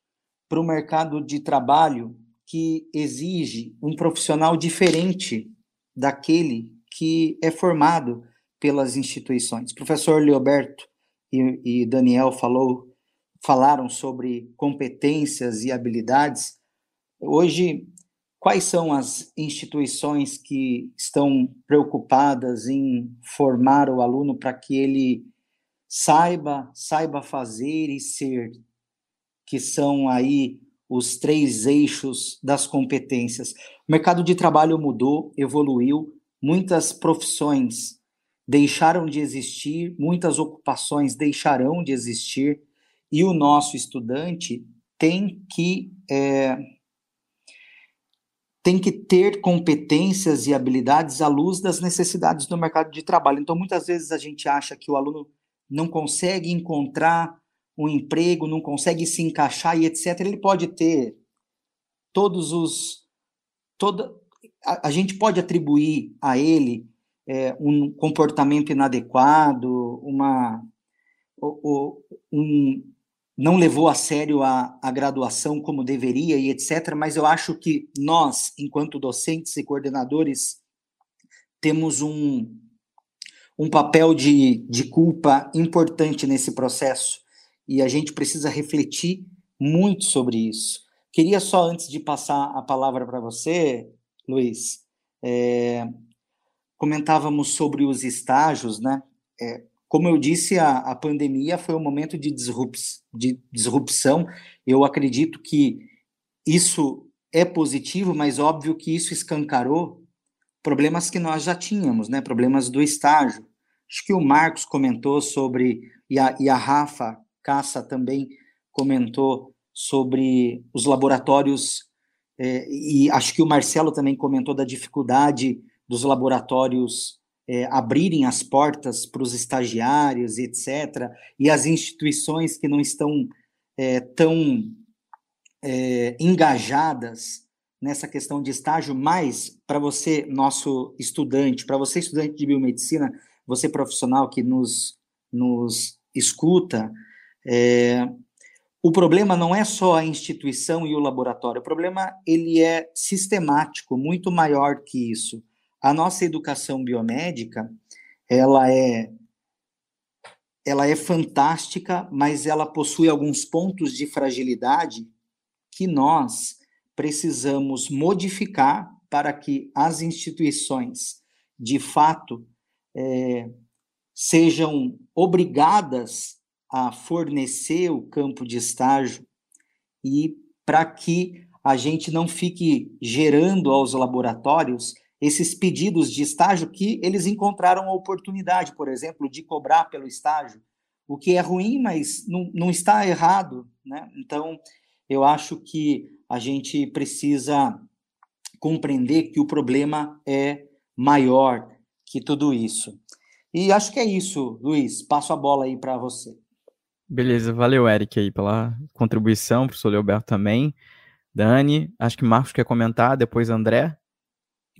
para o mercado de trabalho que exige um profissional diferente daquele que é formado pelas instituições. O professor Leoberto e, e Daniel falou, falaram sobre competências e habilidades. Hoje, quais são as instituições que estão preocupadas em formar o aluno para que ele saiba, saiba fazer e ser, que são aí os três eixos das competências. O mercado de trabalho mudou, evoluiu, muitas profissões deixaram de existir, muitas ocupações deixarão de existir, e o nosso estudante tem que é, tem que ter competências e habilidades à luz das necessidades do mercado de trabalho. Então, muitas vezes a gente acha que o aluno não consegue encontrar um emprego, não consegue se encaixar e etc. Ele pode ter todos os toda a, a gente pode atribuir a ele é, um comportamento inadequado, uma, um, não levou a sério a, a graduação como deveria e etc. Mas eu acho que nós, enquanto docentes e coordenadores, temos um, um papel de, de culpa importante nesse processo e a gente precisa refletir muito sobre isso. Queria só, antes de passar a palavra para você, Luiz, é, comentávamos sobre os estágios, né? É, como eu disse, a, a pandemia foi um momento de, disrup, de disrupção. Eu acredito que isso é positivo, mas óbvio que isso escancarou problemas que nós já tínhamos, né? Problemas do estágio. Acho que o Marcos comentou sobre, e a, e a Rafa Caça também comentou sobre os laboratórios é, e acho que o Marcelo também comentou da dificuldade dos laboratórios é, abrirem as portas para os estagiários, etc., e as instituições que não estão é, tão é, engajadas nessa questão de estágio, mas para você, nosso estudante, para você, estudante de biomedicina, você profissional que nos, nos escuta, é, o problema não é só a instituição e o laboratório, o problema ele é sistemático, muito maior que isso. A nossa educação biomédica, ela é ela é fantástica, mas ela possui alguns pontos de fragilidade que nós precisamos modificar para que as instituições, de fato, é, sejam obrigadas a fornecer o campo de estágio e para que a gente não fique gerando aos laboratórios esses pedidos de estágio que eles encontraram a oportunidade, por exemplo, de cobrar pelo estágio, o que é ruim, mas não, não está errado, né? Então, eu acho que a gente precisa compreender que o problema é maior que tudo isso. E acho que é isso, Luiz. Passo a bola aí para você. Beleza, valeu, Eric, aí, pela contribuição, professor Leoberto também. Dani, acho que Marcos quer comentar, depois André.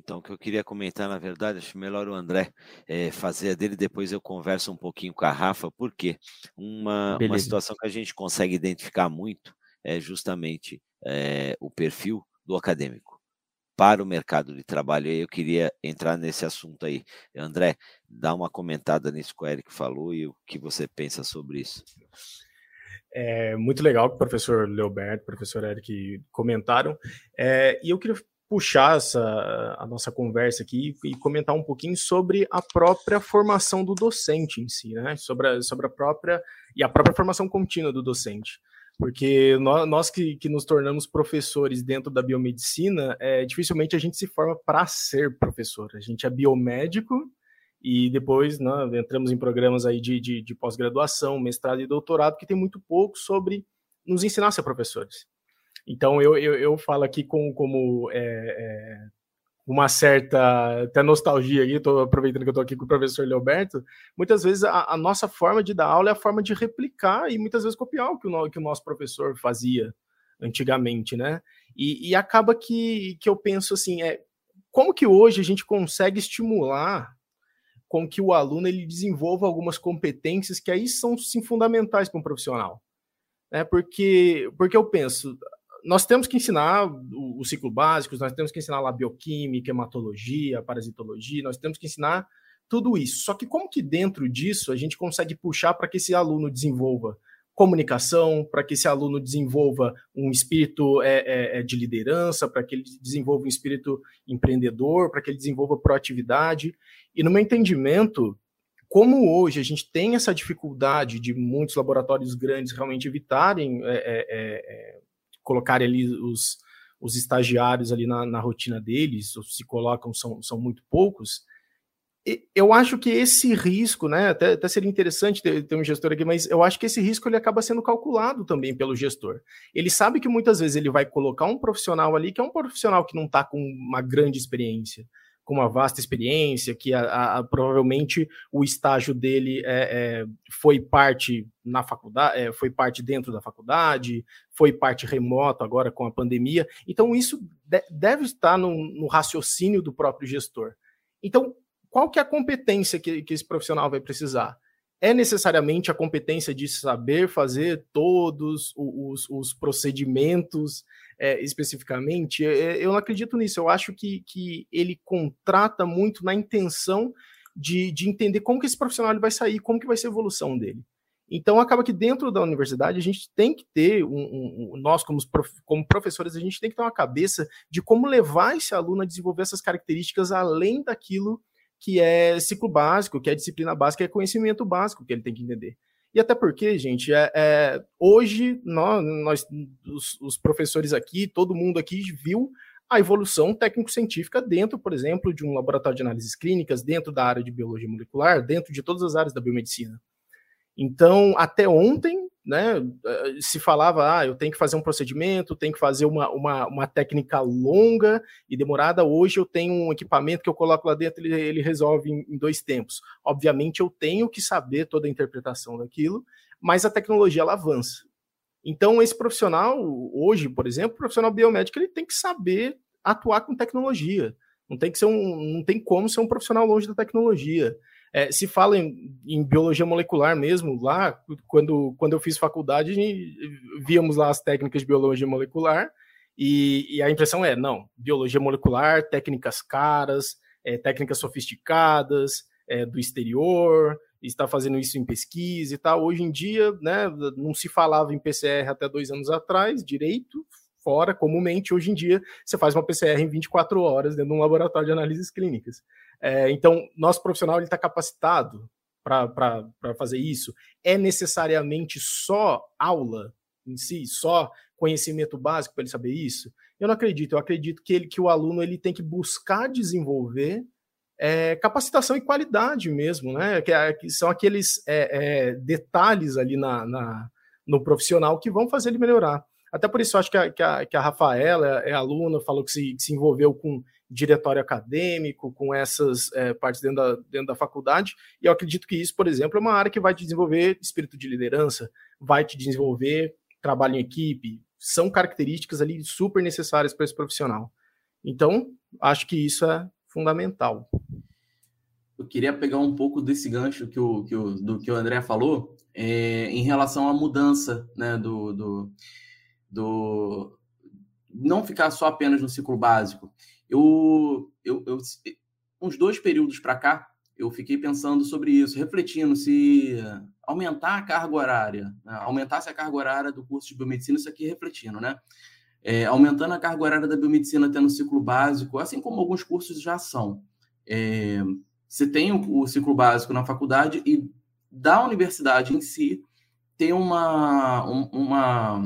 Então, o que eu queria comentar, na verdade, acho melhor o André é, fazer a dele, depois eu converso um pouquinho com a Rafa, porque uma, uma situação que a gente consegue identificar muito é justamente é, o perfil do acadêmico para o mercado de trabalho. E eu queria entrar nesse assunto aí. André, dá uma comentada nisso que o Eric falou e o que você pensa sobre isso. É muito legal que o professor Leoberto, o professor Eric comentaram. É, e eu queria puxar essa, a nossa conversa aqui e comentar um pouquinho sobre a própria formação do docente em si, né? Sobre a, sobre a própria e a própria formação contínua do docente. Porque nós, nós que, que nos tornamos professores dentro da biomedicina, é, dificilmente a gente se forma para ser professor. A gente é biomédico e depois né, entramos em programas aí de, de, de pós-graduação, mestrado e doutorado, que tem muito pouco sobre nos ensinar a ser professores. Então, eu, eu, eu falo aqui com, como é, é, uma certa até nostalgia aqui, estou aproveitando que eu estou aqui com o professor Leoberto, muitas vezes a, a, nossa forma de dar aula é a forma de replicar e muitas vezes copiar o que o, que o nosso professor fazia antigamente, né? E, e, acaba que, que eu penso assim, é como que hoje a gente consegue estimular com que o aluno ele desenvolva algumas competências que aí são sim fundamentais para um profissional, né? Porque porque eu penso nós temos que ensinar o, o, ciclo básico, nós temos que ensinar lá bioquímica, hematologia, parasitologia, nós temos que ensinar tudo isso. Só que como que dentro disso a gente consegue puxar para que esse aluno desenvolva comunicação, para que esse aluno desenvolva um espírito é, é, é de liderança, para que ele desenvolva um espírito empreendedor, para que ele desenvolva proatividade. E no meu entendimento, como hoje a gente tem essa dificuldade de muitos laboratórios grandes realmente evitarem é, é, é colocarem ali os, os estagiários ali na, na rotina deles, ou se colocam, são, são muito poucos. E eu acho que esse risco, né, até, até seria interessante ter, ter, um gestor aqui, mas eu acho que esse risco ele acaba sendo calculado também pelo gestor. Ele sabe que muitas vezes ele vai colocar um profissional ali que é um profissional que não está com uma grande experiência, com uma vasta experiência, que a, a, provavelmente o estágio dele é, é, foi parte na faculdade, é, foi parte dentro da faculdade, foi parte remoto agora com a pandemia. Então, isso de, deve estar no, no, raciocínio do próprio gestor. Então, qual que é a competência que, que esse profissional vai precisar? é necessariamente a competência de saber fazer todos os, os procedimentos é, especificamente, é, é, eu não acredito nisso. Eu acho que, que ele contrata muito na intenção de, de entender como que esse profissional vai sair, como que vai ser a evolução dele. Então, acaba que dentro da universidade a gente tem que ter, um, um, nós como, prof, como professores, a gente tem que ter uma cabeça de como levar esse aluno a desenvolver essas características além daquilo que é ciclo básico, que é disciplina básica, que é conhecimento básico que ele tem que entender. E até porque, gente, é, é hoje nós, nós os, os, professores aqui, todo mundo aqui viu a evolução técnico-científica dentro, por exemplo, de um laboratório de análises clínicas, dentro da área de biologia molecular, dentro de todas as áreas da biomedicina. Então, até ontem, né, eh, se falava, ah, eu tenho que fazer um procedimento, tenho que fazer uma, uma, uma técnica longa e demorada. Hoje eu tenho um equipamento que eu coloco lá dentro, ele, ele resolve em, em dois tempos. Obviamente eu tenho que saber toda a interpretação daquilo, mas a tecnologia ela avança. Então, esse profissional, hoje, por exemplo, o profissional biomédico, ele tem que saber atuar com tecnologia. Não tem que ser um, não tem como ser um profissional longe da tecnologia. É, se fala em, em, biologia molecular mesmo, lá, quando, quando eu fiz faculdade, víamos lá as técnicas de biologia molecular, e, e a impressão é, não, biologia molecular, técnicas caras, é, técnicas sofisticadas, é, do exterior, está fazendo isso em pesquisa e tal. Hoje em dia, né, não se falava em PCR até dois anos atrás, direito, fora, comumente, hoje em dia, você faz uma PCR em 24 horas dentro de um laboratório de análises clínicas. É, então, nosso profissional está capacitado para fazer isso? É necessariamente só aula em si, só conhecimento básico para ele saber isso? Eu não acredito. Eu acredito que, ele, que o aluno ele tem que buscar desenvolver é, capacitação e qualidade mesmo, né? Que, é, que são aqueles é, é, detalhes ali na, na, no profissional que vão fazer ele melhorar. Até por isso, eu acho que a, que a, que a Rafaela é, aluna, falou que se, que se envolveu com diretório acadêmico, com essas é, partes dentro da, dentro da faculdade, e eu acredito que isso, por exemplo, é uma área que vai te desenvolver espírito de liderança, vai te desenvolver trabalho em equipe, são características ali super necessárias para esse profissional. Então, acho que isso é fundamental. Eu queria pegar um pouco desse gancho que o, que o, do que o André falou é, em relação à mudança né, do, do, do, não ficar só apenas no ciclo básico. Eu, eu, eu uns dois períodos para cá, eu fiquei pensando sobre isso, refletindo se aumentar a carga horária, né, aumentasse a carga horária do curso de biomedicina, isso aqui refletindo, né? É, aumentando a carga horária da biomedicina no ciclo básico, assim como alguns cursos já são. É, você tem o, o, ciclo básico na faculdade e da universidade em si tem uma, um, uma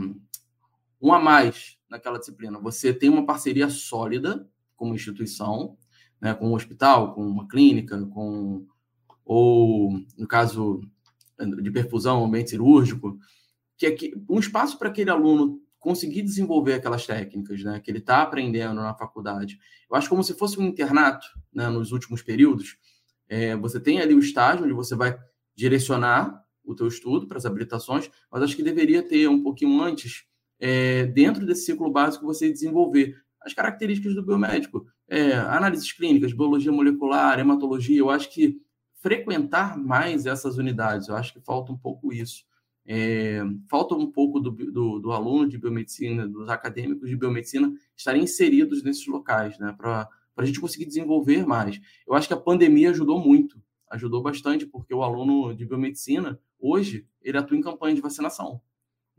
um a mais naquela disciplina. Você tem uma parceria sólida como instituição, né, com um hospital, com uma clínica, com ou no caso de perfusão, ambiente cirúrgico, que é um espaço para aquele aluno conseguir desenvolver aquelas técnicas, né, que ele está aprendendo na faculdade. Eu acho como se fosse um internato, né, nos últimos períodos. É, você tem ali o estágio onde você vai direcionar o teu estudo para as habilitações, mas acho que deveria ter um pouquinho antes, é, dentro desse ciclo básico, você desenvolver as características do biomédico, é, análises clínicas, biologia molecular, hematologia. Eu acho que frequentar mais essas unidades, eu acho que falta um pouco isso. É, falta um pouco do, do, do, aluno de biomedicina, dos acadêmicos de biomedicina estarem inseridos nesses locais, né, para a gente conseguir desenvolver mais. Eu acho que a pandemia ajudou muito, ajudou bastante, porque o aluno de biomedicina, hoje, ele atua em campanha de vacinação.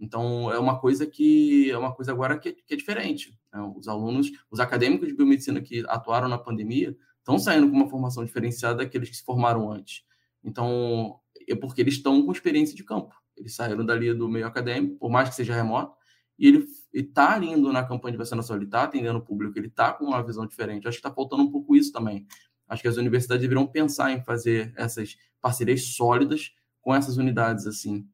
Então, é uma coisa que é uma coisa agora que, que é diferente. Né? Os alunos, os acadêmicos de biomedicina que atuaram na pandemia, estão saindo com uma formação diferenciada daqueles que se formaram antes. Então, é porque eles estão com experiência de campo. Eles saíram dali do meio acadêmico, por mais que seja remoto, e ele está indo na campanha de vacinação, ele está atendendo o público, ele está com uma visão diferente. Acho que está faltando um pouco isso também. Acho que as universidades deveriam pensar em fazer essas parcerias sólidas com essas unidades assim.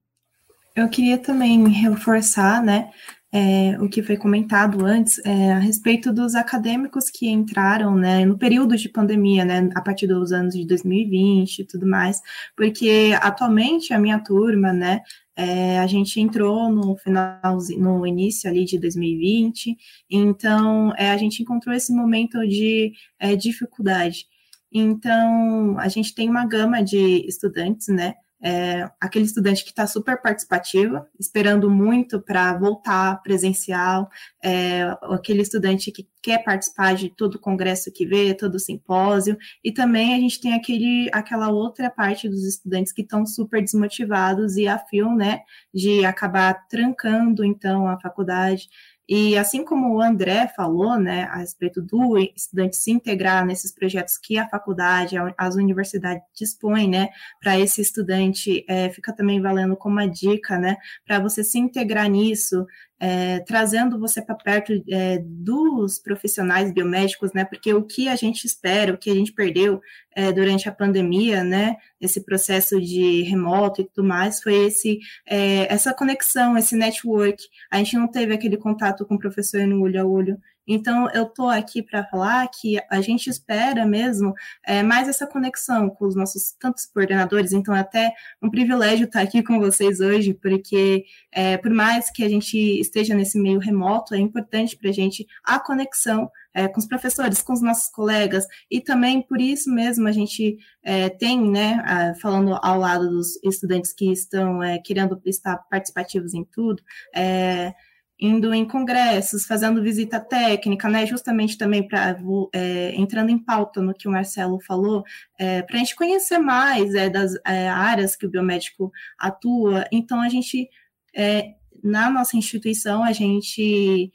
Eu queria também reforçar, né, é, o que foi comentado antes é, a respeito dos acadêmicos que entraram né, no período de pandemia, né, a partir dos anos de 2020 e tudo mais, porque atualmente a minha turma, né, é, a gente entrou no final, no início ali de 2020, então é, a gente encontrou esse momento de é, dificuldade. Então, a gente tem uma gama de estudantes, né, é, aquele estudante que está super participativo, esperando muito para voltar presencial, é, aquele estudante que quer participar de todo o congresso que vê, todo o simpósio, e também a gente tem aquele, aquela outra parte dos estudantes que estão super desmotivados e afim, né, de acabar trancando, então, a faculdade, e assim como o André falou, né, a respeito do estudante se integrar nesses projetos que a faculdade, as universidades dispõem, né, para esse estudante, é, fica também valendo como uma dica, né, para você se integrar nisso, é, trazendo você para perto é, dos profissionais biomédicos, né? Porque o que a gente espera, o que a gente perdeu é, durante a pandemia, né? Esse processo de remoto e tudo mais, foi esse, é, essa conexão, esse network. A gente não teve aquele contato com o professor no olho a olho. Então, eu estou aqui para falar que a gente espera mesmo é, mais essa conexão com os nossos tantos coordenadores. Então, é até um privilégio estar aqui com vocês hoje, porque é, por mais que a gente esteja nesse meio remoto, é importante para a gente a conexão é, com os professores, com os nossos colegas, e também por isso mesmo a gente é, tem, né, a, falando ao lado dos estudantes que estão é, querendo estar participativos em tudo, é, indo em congressos, fazendo visita técnica, né, justamente também para é, entrando em pauta no que o Marcelo falou, é, para a gente conhecer mais é, das é, áreas que o biomédico atua. Então a gente é, na nossa instituição a gente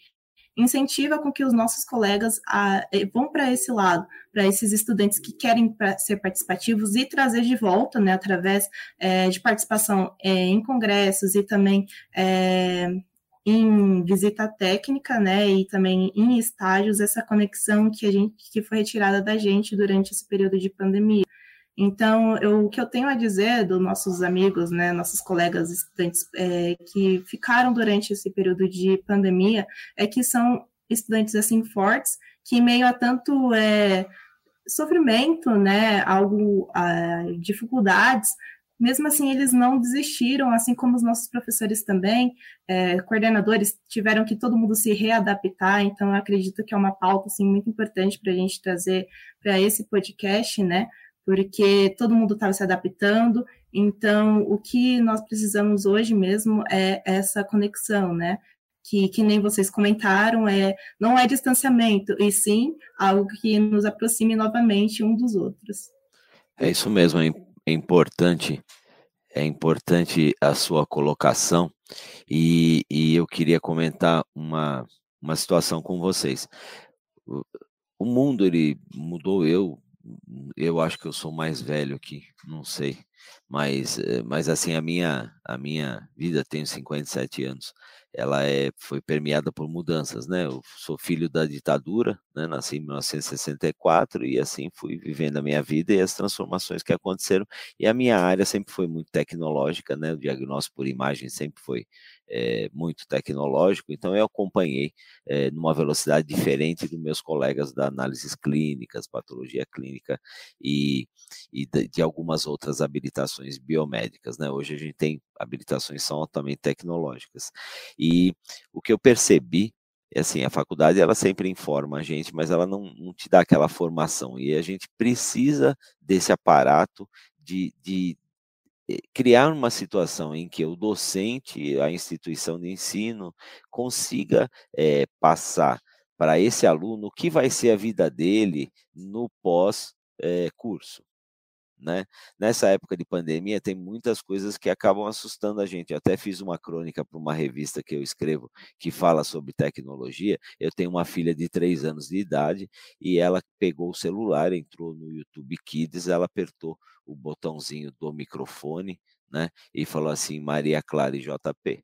incentiva com que os nossos colegas a, é, vão para esse lado, para esses estudantes que querem pra, ser participativos e trazer de volta, né, através de participação em congressos e também em visita técnica, né, e também em estágios, essa conexão que a gente que foi retirada da gente durante esse período de pandemia. Então, eu, o que eu tenho a dizer dos nossos amigos, né, nossos colegas estudantes é, que ficaram durante esse período de pandemia, é que são estudantes assim fortes, que em meio a tanto é, sofrimento, né, algo, a, dificuldades, mesmo assim eles não desistiram, assim como os nossos professores também, é, coordenadores tiveram que todo mundo se readaptar, então eu acredito que é uma pauta assim, muito importante para a gente trazer para esse podcast, né? Porque todo mundo estava se adaptando, então o que nós precisamos hoje mesmo é essa conexão, né? Que, que nem vocês comentaram, é, não é distanciamento, e sim algo que nos aproxime novamente um dos outros. É isso mesmo, é importante, é importante a sua colocação e, e eu queria comentar uma, uma situação com vocês. O, o mundo ele mudou eu, eu acho que eu sou mais velho aqui, não sei, mas, eh, mas assim a minha a minha vida tenho 57 anos ela é, foi permeada por mudanças, né? Eu sou filho da ditadura, né? Nasci em 1964 e assim fui vivendo a minha vida e as transformações que aconteceram. E a minha área sempre foi muito tecnológica, né? O diagnóstico por imagem sempre foi é, muito tecnológico, então eu acompanhei é, numa velocidade diferente dos meus colegas da análises clínicas, patologia clínica e, e de, de, algumas outras habilitações biomédicas. Né? Hoje a gente tem habilitações são altamente tecnológicas. E o que eu percebi é assim, a faculdade ela sempre informa a gente, mas ela não, não te dá aquela formação. E a gente precisa desse aparato de, de, eh, criar uma situação em que o docente, a instituição de ensino, consiga é, passar para esse aluno o que vai ser a vida dele no pós-curso. Eh, né? Nessa época de pandemia, tem muitas coisas que acabam assustando a gente. Eu até fiz uma crônica para uma revista que eu escrevo que fala sobre tecnologia. Eu tenho uma filha de três anos de idade e ela pegou o celular, entrou no YouTube Kids, ela apertou o botãozinho do microfone, né? E falou assim, Maria Clara e JP.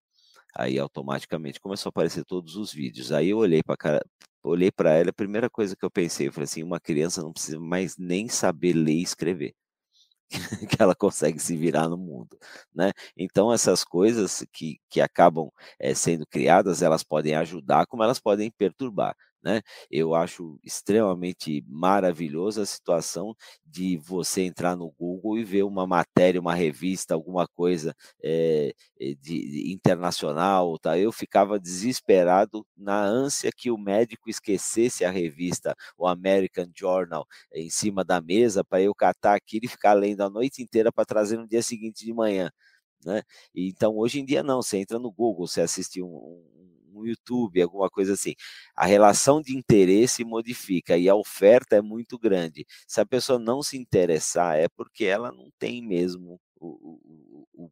Aí automaticamente começou a aparecer todos os vídeos. Aí eu olhei para olhei para ela, a primeira coisa que eu pensei, eu falei assim, uma criança não precisa mais nem saber ler e escrever. <laughs> que ela consegue se virar no mundo, né? Então essas coisas que, que acabam é, sendo criadas, elas podem ajudar, como elas podem perturbar. Né? Eu acho extremamente maravilhosa a situação de você entrar no Google e ver uma matéria, uma revista, alguma coisa é, de, de, internacional. Tá? Eu ficava desesperado na ânsia que o médico esquecesse a revista, o American Journal, em cima da mesa, para eu catar aquilo e ficar lendo a noite inteira para trazer no dia seguinte de manhã. Né? Então, hoje em dia, não. Você entra no Google, você assiste um, no YouTube, alguma coisa assim. A relação de interesse modifica e a oferta é muito grande. Se a pessoa não se interessar, é porque ela não tem mesmo o, o, o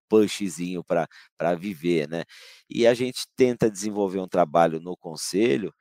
para viver, né? E a gente tenta desenvolver um trabalho no conselho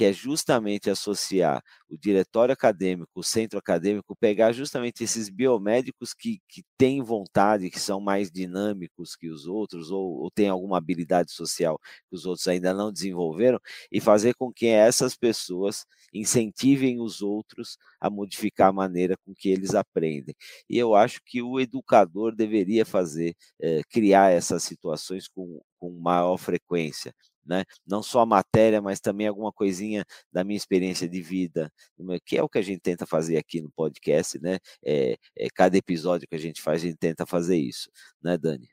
que é justamente associar o diretório acadêmico, o centro acadêmico, pegar justamente esses biomédicos que, que têm vontade, que são mais dinâmicos que os outros, ou, ou têm alguma habilidade social que os outros ainda não desenvolveram, e fazer com que essas pessoas incentivem os outros a modificar a maneira com que eles aprendem. E eu acho que o educador deveria fazer, é, criar essas situações com, com maior frequência né? Não só a matéria, mas também alguma coisinha da minha experiência de vida, que é o que a gente tenta fazer aqui no podcast, né? É, é cada episódio que a gente faz, a gente tenta fazer isso, né, Dani?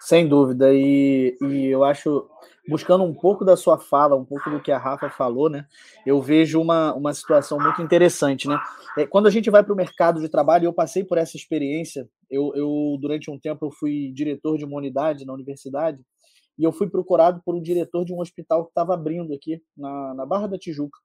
Sem dúvida, e, e eu acho, buscando um pouco da sua fala, um pouco do que a Rafa falou, né? Eu vejo uma, uma situação muito interessante, né? É, quando a gente vai para o mercado de trabalho, eu passei por essa experiência. Eu, eu, durante um tempo, eu fui diretor de uma unidade na universidade e eu fui procurado por um diretor de um hospital que estava abrindo aqui na, na Barra da Tijuca,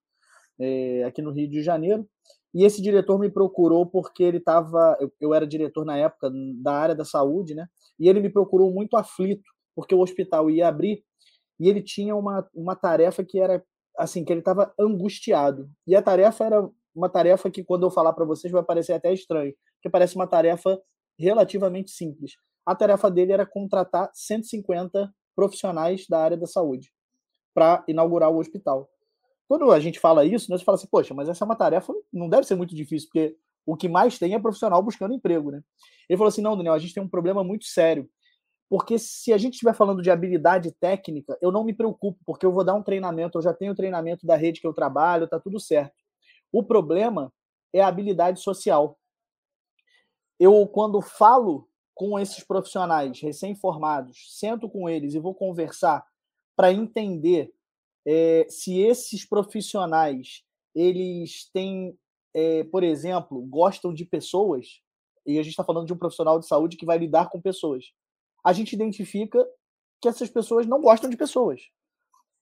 é, aqui no Rio de Janeiro. E esse diretor me procurou porque ele estava. Eu, eu, era diretor na época da área da saúde, né? E ele me procurou muito aflito, porque o hospital ia abrir e ele tinha uma, uma tarefa que era assim, que ele estava angustiado. E a tarefa era uma tarefa que, quando eu falar para vocês, vai parecer até estranho, porque parece uma tarefa relativamente simples. A tarefa dele era contratar 150 profissionais da área da saúde para inaugurar o hospital. Quando a gente fala isso, nós né, fala assim, poxa, mas essa é uma tarefa, não deve ser muito difícil, porque o que mais tem é profissional buscando emprego, né? Ele falou assim, não, Daniel, a gente tem um problema muito sério, porque se a gente estiver falando de habilidade técnica, eu não me preocupo, porque eu vou dar um treinamento, eu já tenho o treinamento da rede que eu trabalho, tá tudo certo. O problema é a habilidade social. eu, quando falo com esses profissionais recém-formados, sento com eles e vou conversar para entender é, se esses profissionais eles têm, é, por exemplo, gostam de pessoas, e a gente está falando de um profissional de saúde que vai lidar com pessoas. A gente identifica que essas pessoas não gostam de pessoas.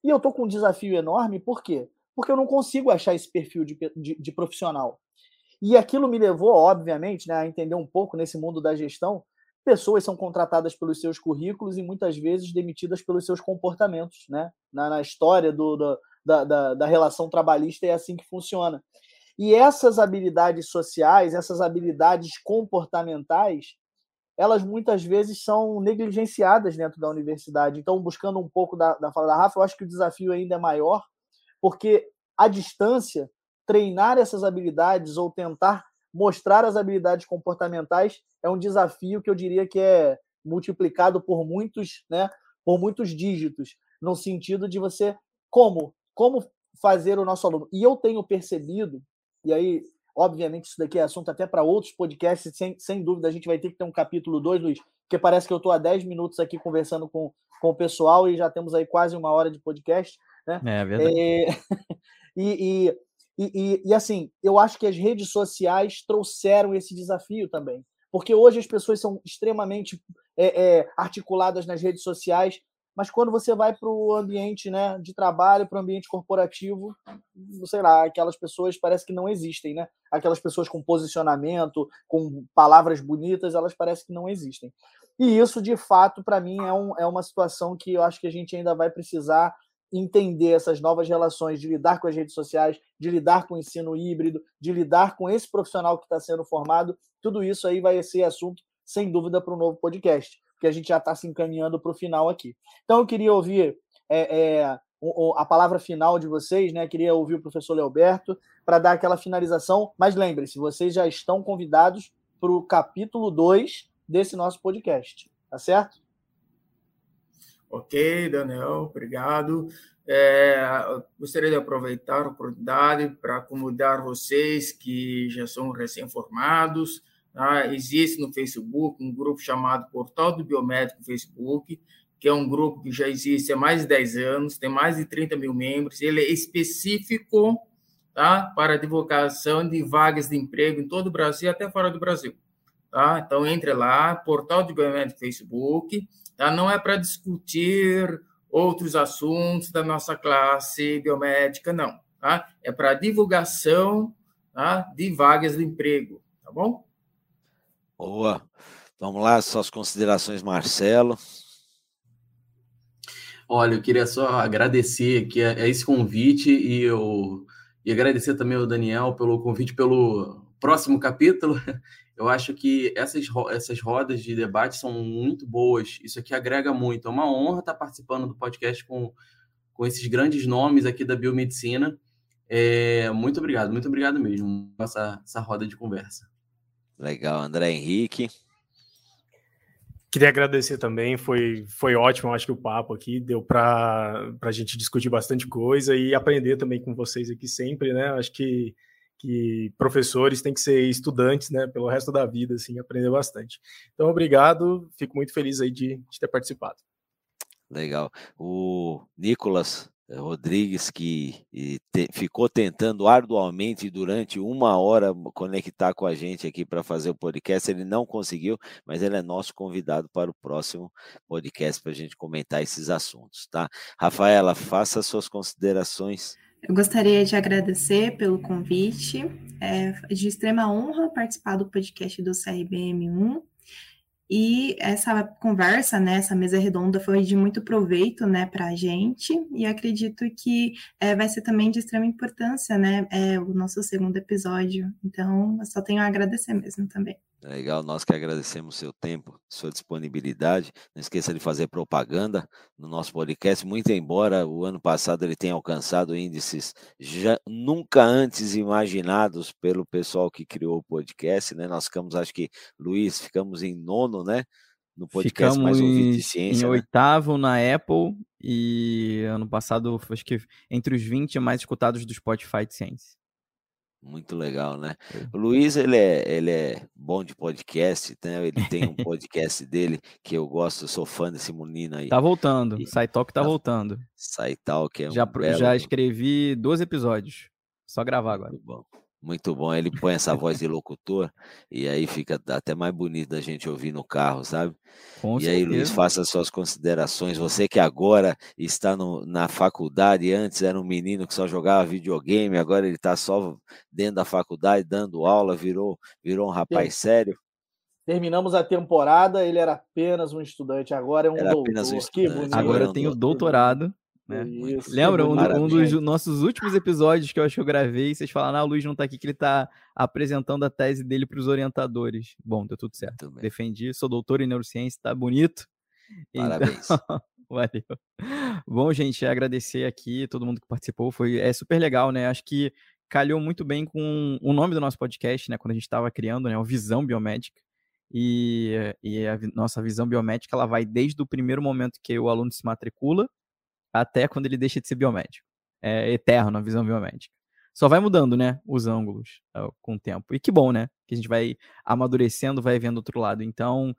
E eu estou com um desafio enorme, por quê? Porque eu não consigo achar esse perfil de, de, de profissional. E aquilo me levou, obviamente, né, a entender um pouco nesse mundo da gestão. Pessoas são contratadas pelos seus currículos e muitas vezes demitidas pelos seus comportamentos. Né? Na, na história do, do da, da, da relação trabalhista é assim que funciona. E essas habilidades sociais, essas habilidades comportamentais, elas muitas vezes são negligenciadas dentro da universidade. Então, buscando um pouco da, da fala da Rafa, eu acho que o desafio ainda é maior, porque a distância treinar essas habilidades ou tentar mostrar as habilidades comportamentais é um desafio que eu diria que é multiplicado por muitos, né, por muitos dígitos, no sentido de você como como fazer o nosso aluno. E eu tenho percebido, e aí, obviamente, isso daqui é assunto até para outros podcasts, sem, sem dúvida, a gente vai ter que ter um capítulo 2, Luiz, porque parece que eu estou há 10 minutos aqui conversando com, com o pessoal e já temos aí quase uma hora de podcast. Né? É, verdade. É... <laughs> e, e e, e, e, assim, eu acho que as redes sociais trouxeram esse desafio também. Porque hoje as pessoas são extremamente é, é, articuladas nas redes sociais, mas quando você vai para o ambiente né, de trabalho, para o ambiente corporativo, sei lá, aquelas pessoas parece que não existem, né? Aquelas pessoas com posicionamento, com palavras bonitas, elas parecem que não existem. E isso, de fato, para mim, é, um, é uma situação que eu acho que a gente ainda vai precisar entender essas novas relações, de lidar com as redes sociais, de lidar com o ensino híbrido, de lidar com esse profissional que está sendo formado, tudo isso aí vai ser assunto, sem dúvida, para um novo podcast, porque a gente já está se encaminhando para o final aqui. Então, eu queria ouvir é, é, a palavra final de vocês, né? Queria ouvir o professor Leoberto para dar aquela finalização, mas lembre-se, vocês já estão convidados para o capítulo 2 desse nosso podcast, tá certo? Ok, Daniel, obrigado. É, gostaria de aproveitar a oportunidade para acomodar vocês que já são recém-formados. Tá? Existe no Facebook um grupo chamado Portal do Biomédico Facebook, que é um grupo que já existe há mais de 10 anos, tem mais de 30 mil membros. Ele é específico tá? para divulgação de vagas de emprego em todo o Brasil, até fora do Brasil. Tá? Então, entre lá, Portal do Biomédico Facebook Tá? Não é para discutir outros assuntos da nossa classe biomédica, não. Tá? É para divulgação tá? de vagas de emprego, tá bom? Boa. Vamos lá, suas considerações, Marcelo. Olha, eu queria só agradecer aqui a, a esse convite e eu e agradecer também ao Daniel pelo convite pelo próximo capítulo. Eu acho que essas, essas rodas de debate são muito boas. Isso aqui agrega muito. É uma honra estar participando do podcast com, com esses grandes nomes aqui da biomedicina. É, muito obrigado, muito obrigado mesmo essa, essa roda de conversa. Legal, André Henrique. Queria agradecer também, foi, foi ótimo, acho que o papo aqui deu para a gente discutir bastante coisa e aprender também com vocês aqui sempre, né? Acho que que professores têm que ser estudantes, né, pelo resto da vida, assim, aprender bastante. Então, obrigado, fico muito feliz aí de, de ter participado. Legal. O Nicolas Rodrigues, que te, ficou tentando arduamente durante uma hora conectar com a gente aqui para fazer o podcast, ele não conseguiu, mas ele é nosso convidado para o próximo podcast para a gente comentar esses assuntos, tá? Rafaela, faça suas considerações. Eu gostaria de agradecer pelo convite. É de extrema honra participar do podcast do CRBM1. E essa conversa, né, essa mesa redonda foi de muito proveito, né, para a gente. E acredito que é, vai ser também de extrema importância, né, é, o nosso segundo episódio. Então, eu só tenho a agradecer mesmo também. Legal, nós que agradecemos seu tempo, sua disponibilidade. Não esqueça de fazer propaganda no nosso podcast, muito embora o ano passado ele tenha alcançado índices já nunca antes imaginados pelo pessoal que criou o podcast, né? Nós ficamos, acho que, Luiz, ficamos em nono, né? No podcast ficamos mais ouvido de ciência. Em né? oitavo na Apple e ano passado, acho que entre os 20 mais escutados do Spotify de ciência. Muito legal, né? O Luiz, ele é, ele é bom de podcast, né? Ele tem um podcast dele que eu gosto, eu sou fã desse menino aí. Tá voltando, e... Saitalk tá, tá voltando. Saitalk é um já, belo... já escrevi 12 episódios, só gravar agora. Muito bom. Muito bom. Ele põe essa voz de locutor e aí fica até mais bonito da gente ouvir no carro, sabe? Com e certeza. aí, Luiz, faça suas considerações. Você que agora está no, na faculdade, antes era um menino que só jogava videogame, agora ele está só dentro da faculdade dando aula, virou, virou um rapaz Sim. sério. Terminamos a temporada, ele era apenas um estudante, agora é um era doutor. Apenas um estudante, agora eu tenho doutorado. Né? Isso, Lembra um, um, dos nossos últimos episódios que eu acho que eu gravei, vocês falaram, ah, o Luiz não tá aqui, que ele tá apresentando a tese dele para os orientadores. Bom, deu tudo certo. Defendi, sou doutor em neurociência, tá bonito. Parabéns. Então, <laughs> valeu. Bom, gente, agradecer aqui todo mundo que participou, foi é super legal, né? Acho que calhou muito bem com o nome do nosso podcast, né? Quando a gente estava criando, né? O Visão Biomédica. E, e a nossa visão biomédica ela vai desde o primeiro momento que o aluno se matricula até quando ele deixa de ser biomédico. É eterno a visão biomédica. Só vai mudando, né, os ângulos uh, com o tempo. E que bom, né, que a gente vai amadurecendo, vai vendo outro lado. Então,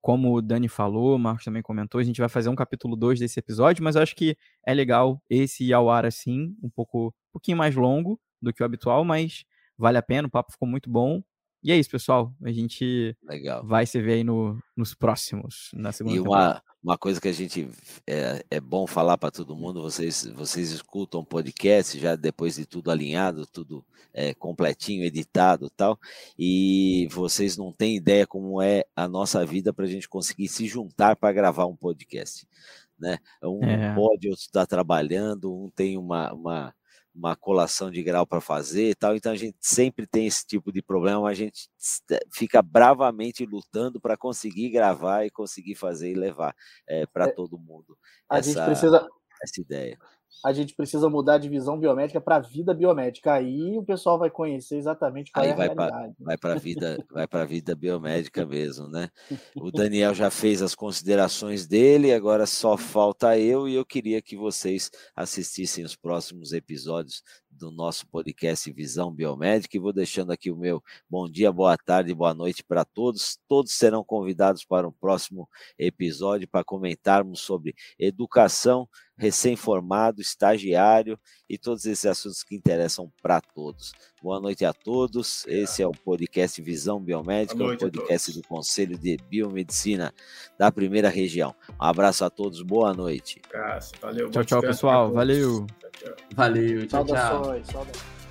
como o Dani falou, o Marcos também comentou, a gente vai fazer um capítulo 2 desse episódio, mas eu acho que é legal esse ir ao ar assim, um pouco, um pouquinho mais longo do que o habitual, mas vale a pena, o papo ficou muito bom. E é isso, pessoal. A gente Legal. vai se ver aí no, nos próximos, na segunda E uma, uma coisa que a gente é, é bom falar para todo mundo, vocês, vocês escutam podcast já depois de tudo alinhado, tudo é, completinho, editado tal, e vocês não têm ideia como é a nossa vida para a gente conseguir se juntar para gravar um podcast. Né? Um é. pode, outro está trabalhando, um tem uma, uma uma colação de grau para fazer e tal, então a gente sempre tem esse tipo de problema, a gente fica bravamente lutando para conseguir gravar e conseguir fazer e levar é, para todo mundo a essa, gente precisa essa ideia a gente precisa mudar a divisão biomédica para a vida biomédica. Aí o pessoal vai conhecer exatamente qual Aí é a vai realidade. Pra, vai para a vida, vai para a vida biomédica <laughs> mesmo, né? O Daniel já fez as considerações dele, agora só falta eu e eu queria que vocês assistissem os próximos episódios do nosso podcast Visão Biomédica e vou deixando aqui o meu bom dia, boa tarde, boa noite para todos. Todos serão convidados para um próximo episódio para comentarmos sobre educação recém-formado, estagiário e todos esses assuntos que interessam para todos. Boa noite a todos. Esse é o podcast Visão Biomédica, o podcast do Conselho de Biomedicina da primeira região. Um abraço a todos, boa noite. Valeu, tchau, tchau, pessoal. Valeu. Valeu, tchau, tchau. Saudações, saudações.